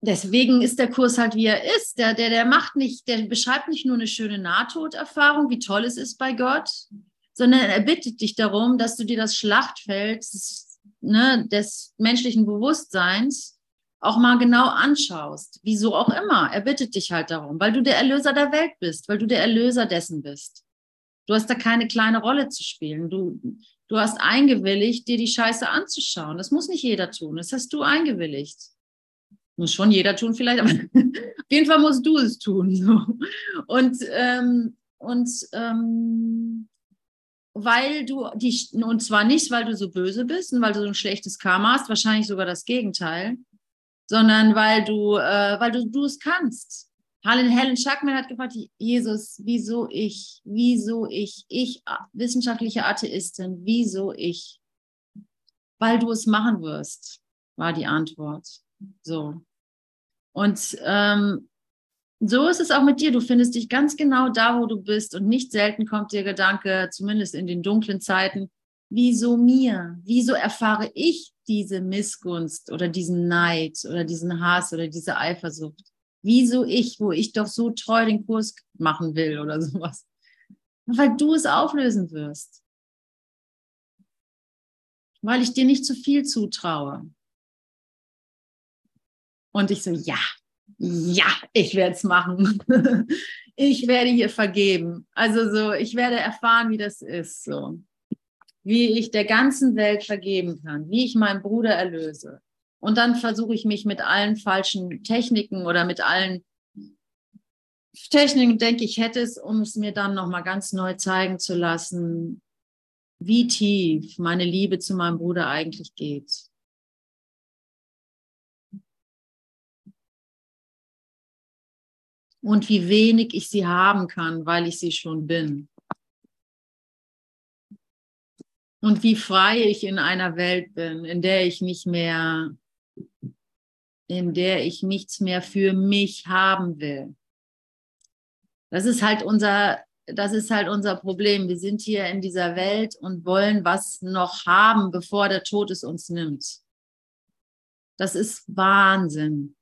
deswegen ist der Kurs halt, wie er ist. Der, der, der macht nicht, der beschreibt nicht nur eine schöne Nahtoderfahrung, wie toll es ist bei Gott, sondern er bittet dich darum, dass du dir das Schlachtfeld des, ne, des menschlichen Bewusstseins auch mal genau anschaust. Wieso auch immer. Er bittet dich halt darum, weil du der Erlöser der Welt bist, weil du der Erlöser dessen bist. Du hast da keine kleine Rolle zu spielen. Du, du hast eingewilligt, dir die Scheiße anzuschauen. Das muss nicht jeder tun. Das hast du eingewilligt. Muss schon jeder tun vielleicht, (laughs) aber auf jeden Fall musst du es tun. So. Und, ähm, und ähm, weil du dich, und zwar nicht, weil du so böse bist und weil du so ein schlechtes Karma hast, wahrscheinlich sogar das Gegenteil, sondern weil du, äh, weil du, du es kannst. Helen, Helen Schackman hat gefragt, Jesus, wieso ich, wieso ich, ich, wissenschaftliche Atheistin, wieso ich? Weil du es machen wirst, war die Antwort. So. Und ähm, so ist es auch mit dir. Du findest dich ganz genau da, wo du bist. Und nicht selten kommt dir Gedanke, zumindest in den dunklen Zeiten, wieso mir? Wieso erfahre ich diese Missgunst oder diesen Neid oder diesen Hass oder diese Eifersucht? Wieso ich, wo ich doch so treu den Kurs machen will oder (laughs) sowas? Weil du es auflösen wirst. Weil ich dir nicht zu viel zutraue. Und ich so, ja, ja, ich werde es machen. (laughs) ich werde hier vergeben. Also so, ich werde erfahren, wie das ist, so. Wie ich der ganzen Welt vergeben kann, wie ich meinen Bruder erlöse. Und dann versuche ich mich mit allen falschen Techniken oder mit allen Techniken, denke ich, hätte es, um es mir dann nochmal ganz neu zeigen zu lassen, wie tief meine Liebe zu meinem Bruder eigentlich geht. Und wie wenig ich sie haben kann, weil ich sie schon bin. Und wie frei ich in einer Welt bin, in der ich nicht mehr, in der ich nichts mehr für mich haben will. Das ist halt unser, das ist halt unser Problem. Wir sind hier in dieser Welt und wollen was noch haben, bevor der Tod es uns nimmt. Das ist Wahnsinn.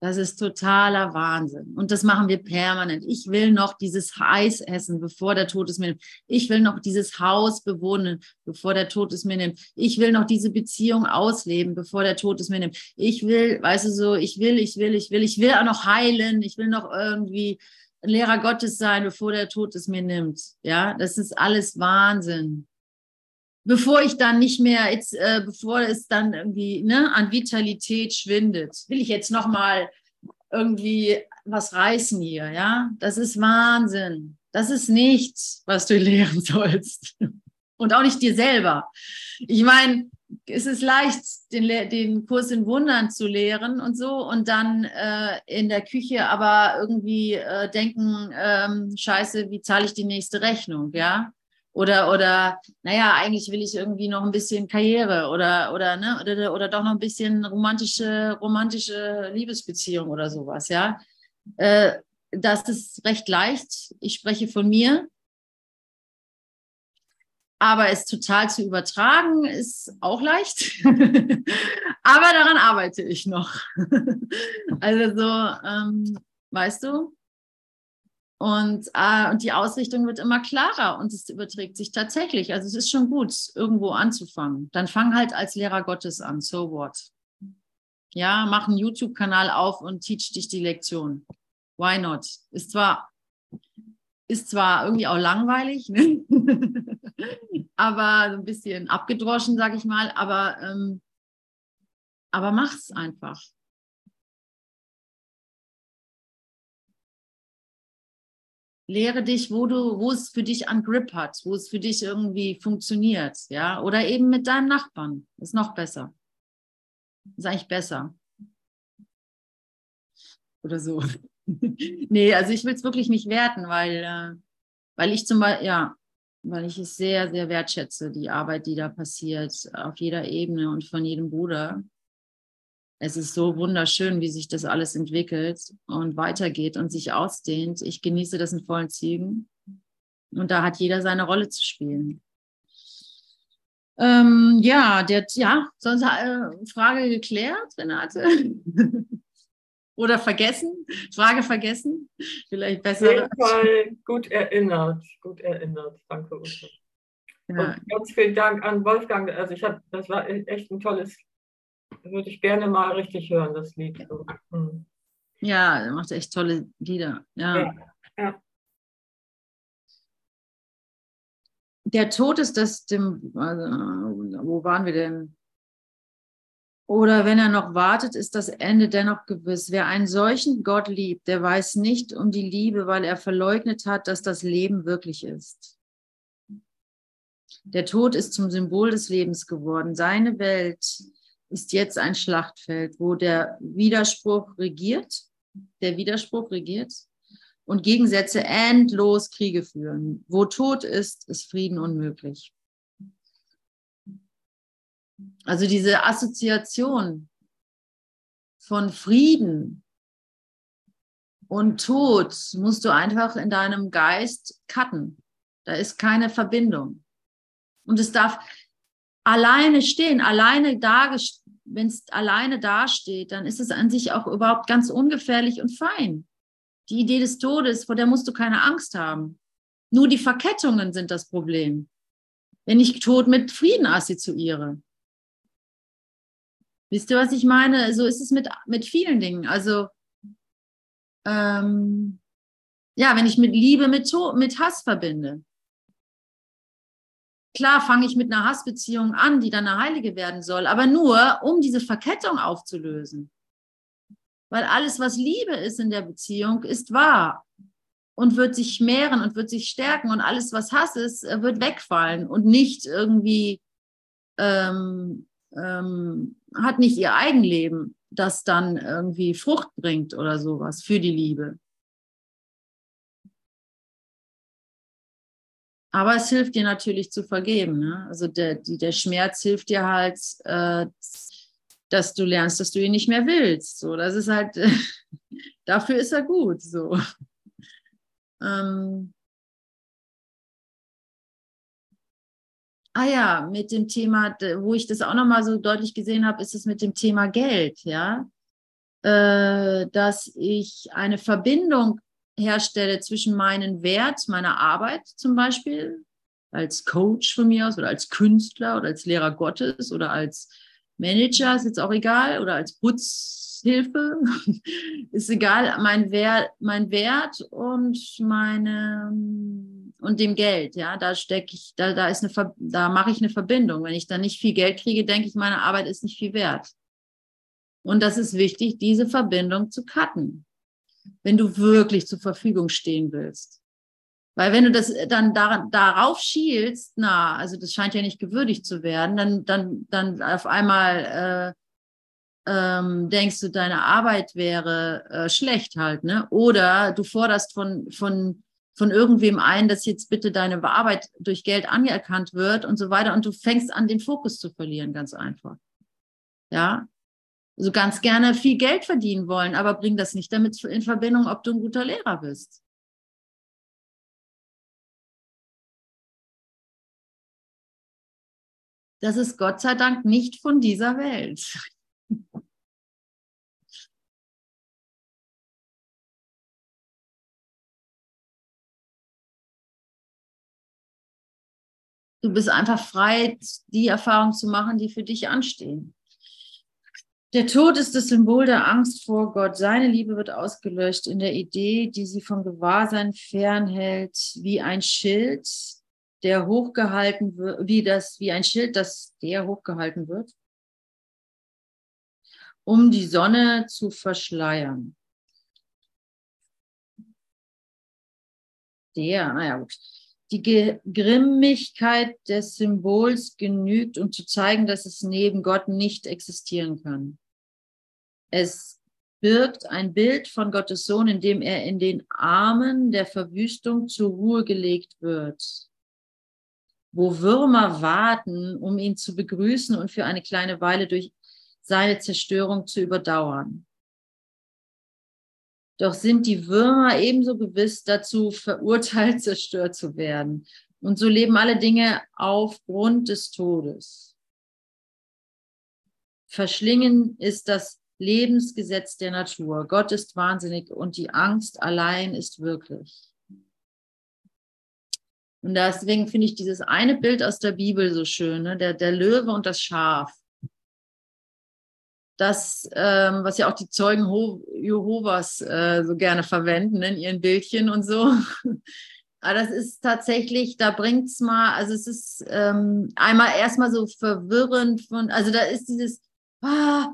Das ist totaler Wahnsinn. Und das machen wir permanent. Ich will noch dieses Eis essen, bevor der Tod es mir nimmt. Ich will noch dieses Haus bewohnen, bevor der Tod es mir nimmt. Ich will noch diese Beziehung ausleben, bevor der Tod es mir nimmt. Ich will, weißt du so, ich will, ich will, ich will, ich will auch noch heilen. Ich will noch irgendwie Lehrer Gottes sein, bevor der Tod es mir nimmt. Ja, das ist alles Wahnsinn bevor ich dann nicht mehr, jetzt, äh, bevor es dann irgendwie ne, an Vitalität schwindet, will ich jetzt nochmal irgendwie was reißen hier, ja? Das ist Wahnsinn. Das ist nichts, was du (laughs) lehren sollst. Und auch nicht dir selber. Ich meine, es ist leicht, den, den Kurs in Wundern zu lehren und so und dann äh, in der Küche aber irgendwie äh, denken, ähm, scheiße, wie zahle ich die nächste Rechnung, ja? Oder, oder, naja, eigentlich will ich irgendwie noch ein bisschen Karriere oder, oder, ne, oder, oder doch noch ein bisschen romantische, romantische Liebesbeziehung oder sowas, ja. Äh, das ist recht leicht. Ich spreche von mir. Aber es total zu übertragen ist auch leicht. (laughs) Aber daran arbeite ich noch. (laughs) also so, ähm, weißt du, und, äh, und die Ausrichtung wird immer klarer und es überträgt sich tatsächlich. Also es ist schon gut, irgendwo anzufangen. Dann fang halt als Lehrer Gottes an. So what? Ja, mach einen YouTube-Kanal auf und teach dich die Lektion. Why not? Ist zwar, ist zwar irgendwie auch langweilig, ne? (laughs) aber so ein bisschen abgedroschen, sag ich mal, aber, ähm, aber mach's einfach. Lehre dich, wo du, wo es für dich an Grip hat, wo es für dich irgendwie funktioniert, ja, oder eben mit deinem Nachbarn. Ist noch besser. Ist eigentlich besser. Oder so. (laughs) nee, also ich will es wirklich nicht werten, weil, äh, weil ich zum Beispiel, ja, weil ich es sehr, sehr wertschätze, die Arbeit, die da passiert, auf jeder Ebene und von jedem Bruder es ist so wunderschön, wie sich das alles entwickelt und weitergeht und sich ausdehnt. Ich genieße das in vollen Zügen. Und da hat jeder seine Rolle zu spielen. Ähm, ja, der, ja, sonst äh, Frage geklärt, Renate? (laughs) Oder vergessen? Frage vergessen? Vielleicht besser.
Auf jeden Fall gut erinnert. Gut erinnert. Danke, Ute. Ja. Und ganz vielen Dank an Wolfgang. Also ich habe, das war echt ein tolles würde ich gerne mal richtig hören, das Lied.
Mhm. Ja, er macht echt tolle Lieder. Ja. ja. ja. Der Tod ist das, dem, also, wo waren wir denn? Oder wenn er noch wartet, ist das Ende dennoch gewiss. Wer einen solchen Gott liebt, der weiß nicht um die Liebe, weil er verleugnet hat, dass das Leben wirklich ist. Der Tod ist zum Symbol des Lebens geworden. Seine Welt ist jetzt ein Schlachtfeld, wo der Widerspruch regiert, der Widerspruch regiert und Gegensätze endlos Kriege führen. Wo Tod ist, ist Frieden unmöglich. Also diese Assoziation von Frieden und Tod musst du einfach in deinem Geist cutten. Da ist keine Verbindung. Und es darf, alleine stehen, alleine da, wenn es alleine dasteht, dann ist es an sich auch überhaupt ganz ungefährlich und fein. Die Idee des Todes, vor der musst du keine Angst haben. Nur die Verkettungen sind das Problem. Wenn ich Tod mit Frieden assoziiere. Wisst ihr, was ich meine? So ist es mit, mit vielen Dingen. Also, ähm, ja, wenn ich mit Liebe mit, mit Hass verbinde, Klar fange ich mit einer Hassbeziehung an, die dann eine heilige werden soll, aber nur, um diese Verkettung aufzulösen. Weil alles, was Liebe ist in der Beziehung, ist wahr und wird sich mehren und wird sich stärken und alles, was Hass ist, äh, wird wegfallen und nicht irgendwie, ähm, ähm, hat nicht ihr Eigenleben, das dann irgendwie Frucht bringt oder sowas für die Liebe. Aber es hilft dir natürlich zu vergeben. Ne? Also der, die, der Schmerz hilft dir halt, äh, dass du lernst, dass du ihn nicht mehr willst. So, das ist halt, (laughs) dafür ist er gut. So. Ähm, ah ja, mit dem Thema, wo ich das auch nochmal so deutlich gesehen habe, ist es mit dem Thema Geld, ja. äh, dass ich eine Verbindung herstelle zwischen meinen Wert, meiner Arbeit zum Beispiel, als Coach von mir aus oder als Künstler oder als Lehrer Gottes oder als Manager, ist jetzt auch egal, oder als Putzhilfe, (laughs) ist egal, mein Wert, mein Wert und meine und dem Geld, ja, da stecke ich, da, da ist eine, da mache ich eine Verbindung. Wenn ich dann nicht viel Geld kriege, denke ich, meine Arbeit ist nicht viel wert. Und das ist wichtig, diese Verbindung zu cutten, wenn du wirklich zur Verfügung stehen willst. Weil wenn du das dann daran, darauf schielst, na, also das scheint ja nicht gewürdigt zu werden, dann, dann, dann auf einmal äh, ähm, denkst du, deine Arbeit wäre äh, schlecht halt, ne? Oder du forderst von, von, von irgendwem ein, dass jetzt bitte deine Arbeit durch Geld anerkannt wird und so weiter. Und du fängst an, den Fokus zu verlieren, ganz einfach. Ja. Also ganz gerne viel Geld verdienen wollen, aber bring das nicht damit in Verbindung, ob du ein guter Lehrer bist. Das ist Gott sei Dank nicht von dieser Welt. Du bist einfach frei, die Erfahrungen zu machen, die für dich anstehen. Der Tod ist das Symbol der Angst vor Gott. Seine Liebe wird ausgelöscht in der Idee, die sie vom Gewahrsein fernhält, wie ein Schild, der hochgehalten wird, wie das, wie ein Schild, das der hochgehalten wird, um die Sonne zu verschleiern. Der, naja, gut. Die Grimmigkeit des Symbols genügt, um zu zeigen, dass es neben Gott nicht existieren kann. Es birgt ein Bild von Gottes Sohn, in dem er in den Armen der Verwüstung zur Ruhe gelegt wird wo Würmer warten, um ihn zu begrüßen und für eine kleine Weile durch seine Zerstörung zu überdauern. Doch sind die Würmer ebenso gewiss dazu verurteilt, (laughs) zerstört zu werden. Und so leben alle Dinge aufgrund des Todes. Verschlingen ist das Lebensgesetz der Natur. Gott ist wahnsinnig und die Angst allein ist wirklich. Und deswegen finde ich dieses eine Bild aus der Bibel so schön, ne? der, der Löwe und das Schaf. Das, ähm, was ja auch die Zeugen Jehovas äh, so gerne verwenden in ihren Bildchen und so. (laughs) Aber das ist tatsächlich, da bringt es mal, also es ist ähm, einmal erstmal so verwirrend von, also da ist dieses, ah,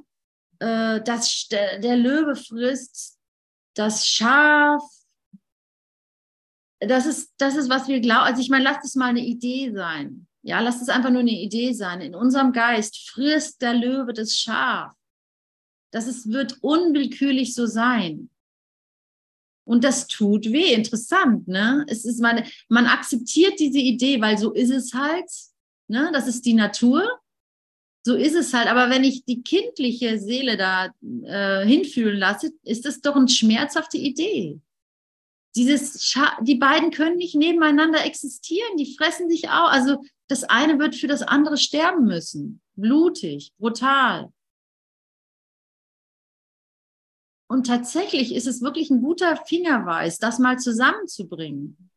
äh, das, der, Löwe frisst das Schaf das ist, das ist, was wir glauben. Also ich meine, lasst es mal eine Idee sein. Ja, lasst es einfach nur eine Idee sein. In unserem Geist frisst der Löwe das Schaf. Das ist, wird unwillkürlich so sein. Und das tut weh. Interessant, ne? Es ist meine, man akzeptiert diese Idee, weil so ist es halt. Ne? Das ist die Natur. So ist es halt. Aber wenn ich die kindliche Seele da äh, hinfühlen lasse, ist das doch eine schmerzhafte Idee dieses, Scha die beiden können nicht nebeneinander existieren, die fressen sich auch. Also das eine wird für das andere sterben müssen. Blutig, brutal. Und tatsächlich ist es wirklich ein guter Fingerweis, das mal zusammenzubringen.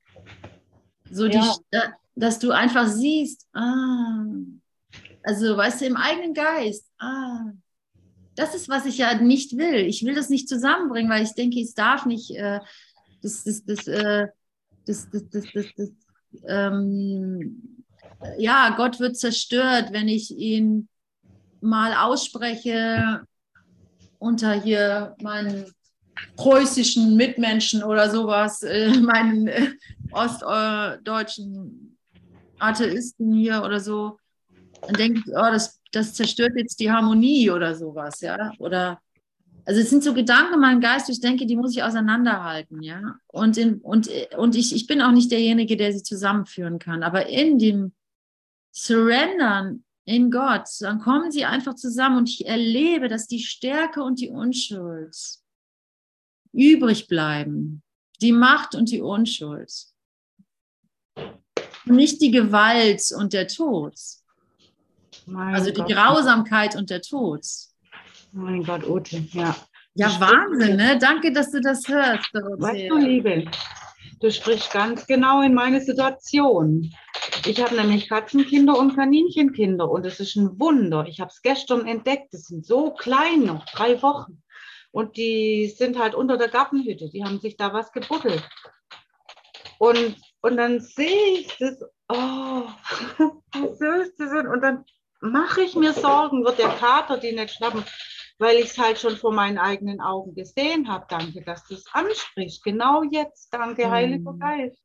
So ja. die, dass du einfach siehst, ah, also weißt du, im eigenen Geist, ah, das ist, was ich ja nicht will. Ich will das nicht zusammenbringen, weil ich denke, es darf nicht, äh, das, das, das, äh, das, das, das, das, das ähm, ja, Gott wird zerstört, wenn ich ihn mal ausspreche unter hier meinen preußischen Mitmenschen oder sowas, äh, meinen äh, ostdeutschen Atheisten hier oder so, dann denke ich, oh, das, das zerstört jetzt die Harmonie oder sowas, ja, oder also es sind so Gedanken in meinem Geist, ich denke, die muss ich auseinanderhalten, ja. Und, in, und, und ich, ich bin auch nicht derjenige, der sie zusammenführen kann. Aber in dem Surrendern in Gott, dann kommen sie einfach zusammen und ich erlebe, dass die Stärke und die Unschuld übrig bleiben. Die Macht und die Unschuld. nicht die Gewalt und der Tod. Mein also die Gott. Grausamkeit und der Tod.
Mein Gott, Ute, ja.
Ja, Wahnsinn, ne? Danke, dass du das hörst,
Weißt du, Liebe, du sprichst ganz genau in meine Situation. Ich habe nämlich Katzenkinder und Kaninchenkinder und es ist ein Wunder. Ich habe es gestern entdeckt. Die sind so klein noch, drei Wochen. Und die sind halt unter der Gartenhütte. Die haben sich da was gebuddelt. Und, und dann sehe ich das, oh, (laughs) wie süß die sind. Und dann mache ich mir Sorgen, wird der Kater die nicht schnappen weil ich es halt schon vor meinen eigenen Augen gesehen habe. Danke, dass du es ansprichst. Genau jetzt. Danke, Heiliger mhm. Geist.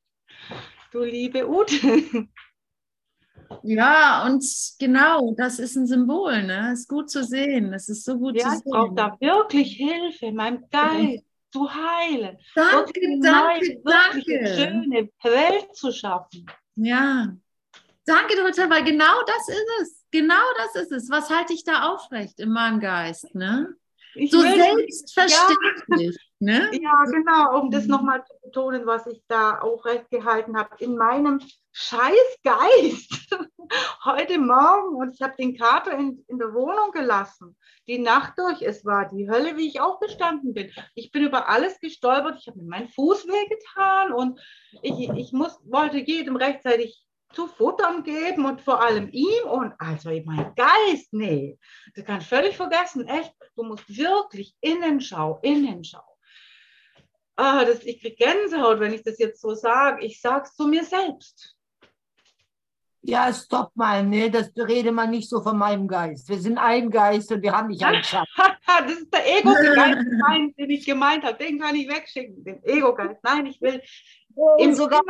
Du liebe Ute. (laughs)
Ja, und genau, das ist ein Symbol, ne? Ist gut zu sehen. Es ist so gut
ja,
zu sehen.
Ich brauche da wirklich Hilfe, meinem Geist zu heilen.
Danke, danke,
neue, danke. Schöne Welt zu schaffen.
Ja. Danke, Dorothea, weil genau das ist es. Genau das ist es. Was halte ich da aufrecht in meinem Geist? Ne? Ich so selbstverständlich. Ja. Ne?
ja, genau, um das nochmal zu betonen, was ich da aufrecht gehalten habe. In meinem Scheißgeist (laughs) heute Morgen und ich habe den Kater in, in der Wohnung gelassen. Die Nacht durch, es war die Hölle, wie ich auch gestanden bin. Ich bin über alles gestolpert, ich habe mir meinen Fuß wehgetan und ich, ich muss, wollte jedem rechtzeitig zu futtern geben und vor allem ihm und also mein Geist, nee, das kann ich völlig vergessen, echt, du musst wirklich Innenschau, Innenschau. Ah, das, ich kriege Gänsehaut, wenn ich das jetzt so sage. Ich sage es zu mir selbst.
Ja, stopp mal, ne? Das rede mal nicht so von meinem Geist. Wir sind ein Geist und wir haben nicht einen Schatten. (laughs)
das ist der Ego-Geist, (laughs) den ich gemeint habe. Den kann ich wegschicken, den Ego-Geist. Nein, ich will im sogar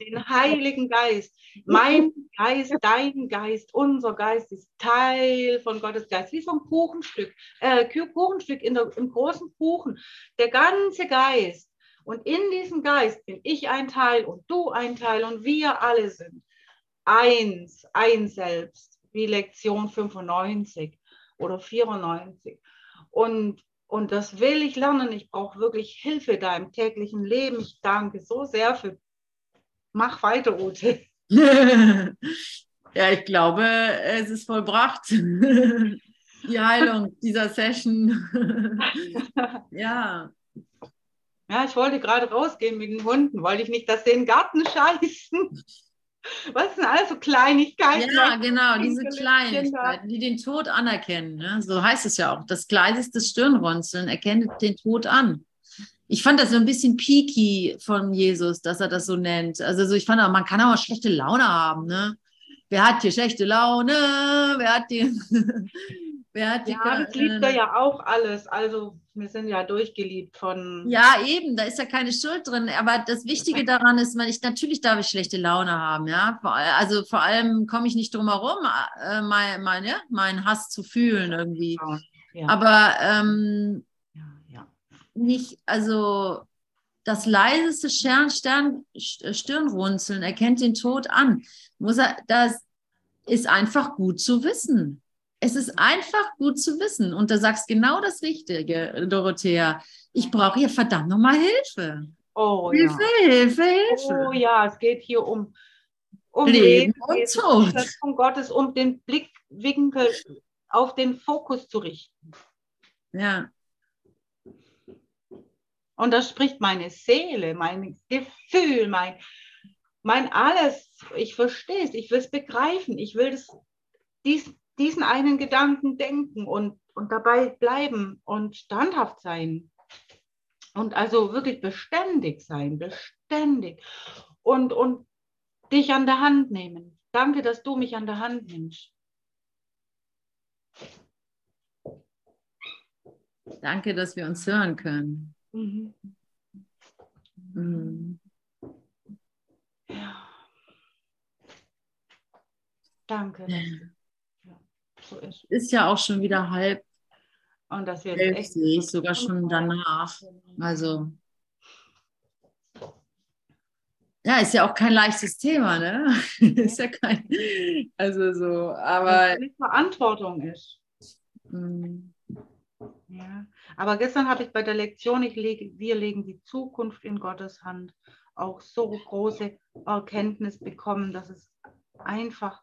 den Heiligen Geist. Mein Geist, dein Geist, unser Geist ist Teil von Gottes Geist, wie so ein Kuchenstück, äh, Kuchenstück in der, im großen Kuchen. Der ganze Geist. Und in diesem Geist bin ich ein Teil und du ein Teil und wir alle sind eins, ein Selbst, wie Lektion 95 oder 94. Und und das will ich lernen. Ich brauche wirklich Hilfe da im täglichen Leben. Ich danke so sehr für. Mach weiter, Ute. (laughs)
ja, ich glaube, es ist vollbracht. (laughs) Die Heilung dieser Session. (laughs) ja.
Ja, ich wollte gerade rausgehen mit den Hunden, wollte ich nicht, dass sie in den Garten scheißen. Was sind also Kleinigkeiten?
Ja, genau, diese Kleinigkeiten, die den Tod anerkennen. Ne? So heißt es ja auch. Das Gleis ist das Stirnrunzeln, erkennt den Tod an. Ich fand das so ein bisschen peaky von Jesus, dass er das so nennt. Also so, ich fand auch, man kann auch schlechte Laune haben. Ne? Wer hat hier schlechte Laune? Wer hat die... (laughs)
Die ja, das liebt er ja auch alles. Also wir sind ja durchgeliebt von.
Ja, eben, da ist ja keine Schuld drin. Aber das Wichtige daran ist, man, ich, natürlich darf ich schlechte Laune haben, ja. Also vor allem komme ich nicht drum herum, äh, mein, mein, ja, meinen Hass zu fühlen irgendwie. Ja. Aber ähm, ja. nicht, also das leiseste Stern, Stern, Stirnrunzeln erkennt den Tod an. Muss er, das ist einfach gut zu wissen es ist einfach gut zu wissen. Und da sagst genau das Richtige, Dorothea. Ich brauche hier verdammt nochmal Hilfe.
Oh,
Hilfe,
ja.
Hilfe, Hilfe.
Oh ja, es geht hier um, um
Leben, Leben und Tod.
Von Gottes, um den Blickwinkel auf den Fokus zu richten.
Ja.
Und da spricht meine Seele, mein Gefühl, mein, mein alles. Ich verstehe es, ich will es begreifen, ich will das, dies, diesen einen Gedanken denken und, und dabei bleiben und standhaft sein. Und also wirklich beständig sein, beständig. Und, und dich an der Hand nehmen. Danke, dass du mich an der Hand nimmst.
Danke, dass wir uns hören können. Mhm.
Mhm. Ja. Danke.
So ist. ist ja auch schon wieder halb.
Und das wird
echt ich sogar schon danach. Also ja, ist ja auch kein leichtes Thema, ne? (laughs) ist ja kein, also so, aber.
Die Verantwortung ist. Mhm. Ja. Aber gestern habe ich bei der Lektion, ich lege, wir legen die Zukunft in Gottes Hand, auch so große Erkenntnis bekommen, dass es einfach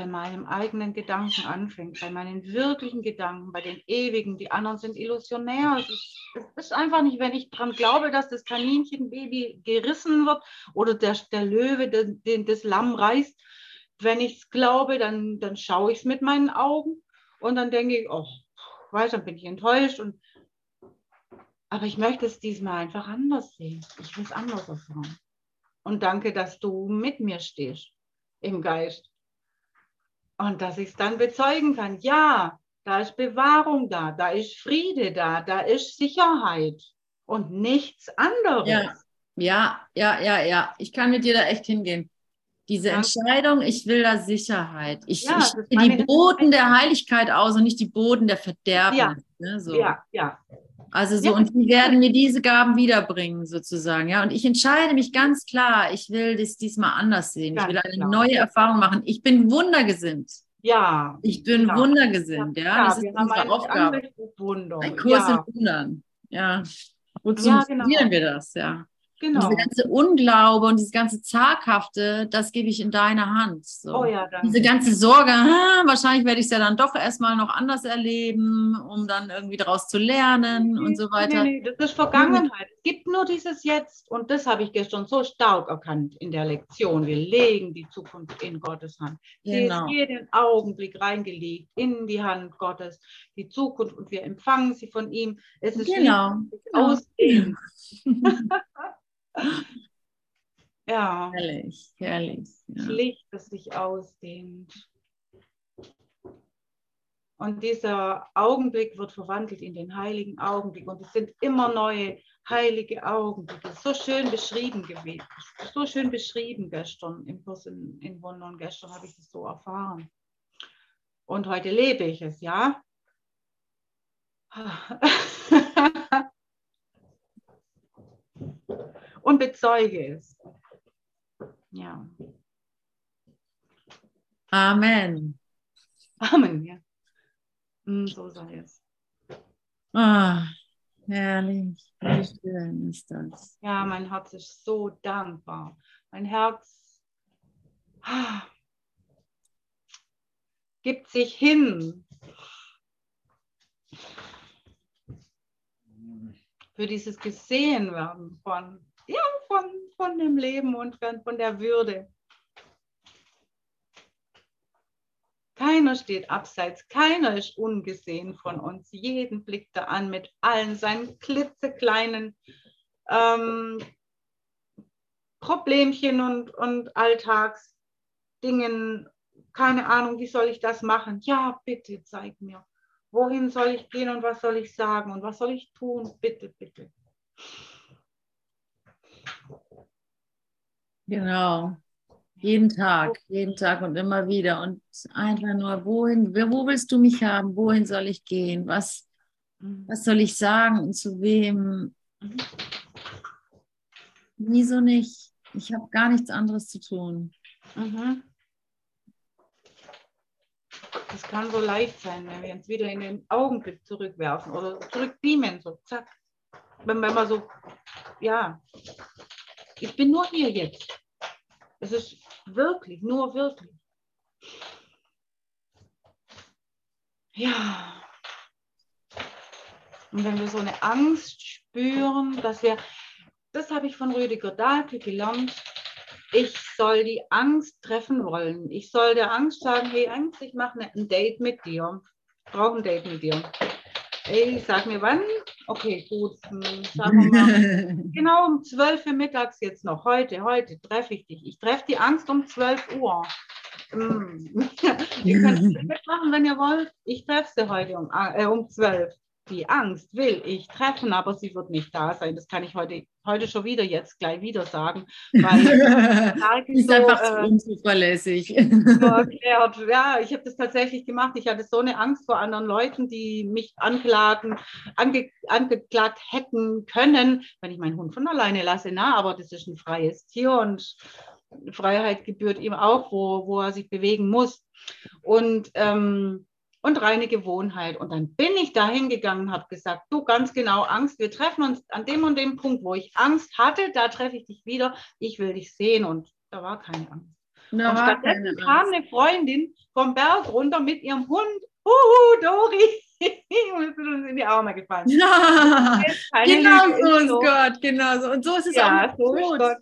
bei meinem eigenen Gedanken anfängt, bei meinen wirklichen Gedanken, bei den ewigen. Die anderen sind illusionär. Es ist, es ist einfach nicht, wenn ich daran glaube, dass das Kaninchenbaby gerissen wird oder der, der Löwe den, den, das Lamm reißt. Wenn ich es glaube, dann, dann schaue ich es mit meinen Augen und dann denke ich, oh, weiß, dann bin ich enttäuscht. Und, aber ich möchte es diesmal einfach anders sehen. Ich will es anders erfahren. Und danke, dass du mit mir stehst im Geist. Und dass ich es dann bezeugen kann, ja, da ist Bewahrung da, da ist Friede da, da ist Sicherheit und nichts anderes.
Ja, ja, ja, ja, ja. Ich kann mit dir da echt hingehen. Diese. Entscheidung, ich will da Sicherheit. Ich,
Ja,
ich die. Boden der Heiligkeit aus und nicht die Boden der Verderbnis.
Ja.
Ne, so.
Ja, ja,
Also so,
Ja.
und die werden mir diese Gaben wiederbringen, sozusagen. Ja, und ich entscheide mich ganz klar, ich will das diesmal anders sehen.
Ganz
ich will eine
klar.
neue Erfahrung machen. Ich bin wundergesinnt.
ja.
Ich bin
Ja.
wundergesinnt, ja.
Ja,
das ist unsere Aufgabe. Ein Kurs
ja,
in Wundern. Ja. Wozu
Ja, genau.
studieren wir das, ja? Und
genau.
Diese ganze Unglaube und dieses ganze Zaghafte, das gebe ich in deine Hand. So.
Oh ja, danke.
Diese ganze Sorge, ah, wahrscheinlich werde ich es ja dann doch erstmal noch anders erleben, um dann irgendwie daraus zu lernen und so weiter.
Nee, nee, das ist Vergangenheit. Es gibt nur dieses Jetzt. Und das habe ich gestern so stark erkannt in der Lektion. Wir legen die Zukunft in Gottes Hand. Sie
Genau.
ist jeden Augenblick reingelegt in die Hand Gottes, die Zukunft. Und wir empfangen sie von ihm. Es ist
Genau.
schlicht ausdehnen. (laughs) Ja,
Herrlich, herrlich. Ja.
schlicht, das sich ausdehnt. Und dieser Augenblick wird verwandelt in den heiligen Augenblick. Und es sind immer neue heilige Augenblicke. So schön beschrieben gewesen. So schön beschrieben gestern im Kurs in, in Wundern. Gestern habe ich es so erfahren. Und heute lebe ich es, ja? (laughs) Und bezeuge es. Ja.
Amen.
Amen. Ja. Mm, So sei es.
Ah, herrlich. Wie schön ist das.
Ja, mein Herz ist so dankbar. Mein Herz ah, gibt sich hin für dieses Gesehenwerden von, ja, von, von dem Leben und von der Würde. Keiner steht abseits, keiner ist ungesehen von uns. Jeden blickt er an mit allen seinen klitzekleinen ähm, Problemchen und, und Alltagsdingen. Keine Ahnung, wie soll ich das machen? Ja, bitte zeig mir. Wohin soll ich gehen und was soll ich sagen und was soll ich tun? Bitte, bitte.
Genau. Jeden Tag, jeden Tag und immer wieder. Und einfach nur, wohin, wo willst du mich haben? Wohin soll ich gehen? Was, was soll ich sagen und zu wem? Wieso nicht? Ich habe gar nichts anderes zu tun.
Mhm. Das kann so leicht sein, wenn wir uns wieder in den Augenblick zurückwerfen oder zurückbeamen, so zack. Wenn, wenn man so, ja, ich bin nur hier jetzt. Es ist wirklich, nur wirklich. Ja. Und wenn wir so eine Angst spüren, dass wir, das habe ich von Rüdiger Dahlke gelernt, ich soll die Angst treffen wollen. Ich soll der Angst sagen, hey Angst, ich mache ein Date mit dir. Ich brauche ein Date mit dir. Ey, sag mir wann? Okay, gut. Hm, Sagen wir mal, (laughs) genau um 12 Uhr mittags jetzt noch. Heute, heute treffe ich dich. Ich treffe die Angst um 12 Uhr. Hm. (laughs) ihr könnt es (laughs) mitmachen, wenn ihr wollt. Ich treffe sie heute um, äh, um 12. Die Angst will ich treffen, aber sie wird nicht da sein. Das kann ich heute, heute schon wieder jetzt gleich wieder sagen. Weil (laughs)
ist
so,
einfach
äh,
so unzuverlässig.
so (laughs) erklärt. Ja, ich habe das tatsächlich gemacht. Ich hatte so eine Angst vor anderen Leuten, die mich anklagen, ange, angeklagt hätten können, wenn ich meinen Hund von alleine lasse. Na, aber das ist ein freies Tier und Freiheit gebührt ihm auch, wo, wo er sich bewegen muss. Und, ähm, und reine Gewohnheit. Und dann bin ich da hingegangen und habe gesagt, du ganz genau Angst, wir treffen uns an dem und dem Punkt, wo ich Angst hatte, da treffe ich dich wieder, ich will dich sehen. Und da war keine Angst.
Da
Und stattdessen kam
Angst.
eine Freundin vom Berg runter mit ihrem Hund. Huhu, Dori. (laughs) Wir sind uns in die Arme gefallen.
Ja, genau so
ist.
Gott, genau so. Und so ist es
Ja,
auch
so. Gott.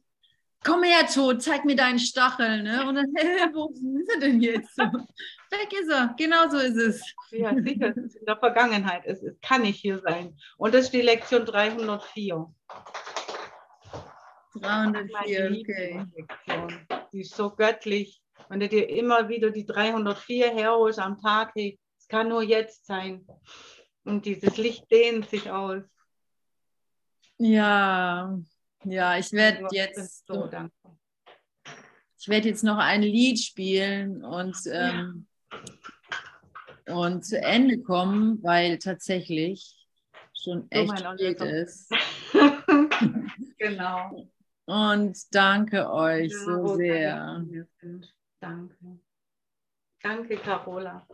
Komm her, Tod, zeig mir deinen Stachel. Ne? Und dann, hä, (laughs) wo ist er denn jetzt? Weg ist er, genau so ist es.
Ja, sicher, es ist in der Vergangenheit. Es, es kann nicht hier sein. Und das ist die Lektion 304.
304,
Meine
okay.
Die ist so göttlich. Wenn du dir immer wieder die 304 herholst am Tag, hey, es kann nur jetzt sein. Und dieses Licht dehnt sich aus.
Ja, ja, ich werde jetzt,
so dankbar.
ich werde jetzt noch ein Lied spielen und, ähm, und zu Ende kommen, weil tatsächlich schon echt spät ist. (laughs)
genau.
Und danke euch
Ja,
so sehr.
Danke. Danke, Carola.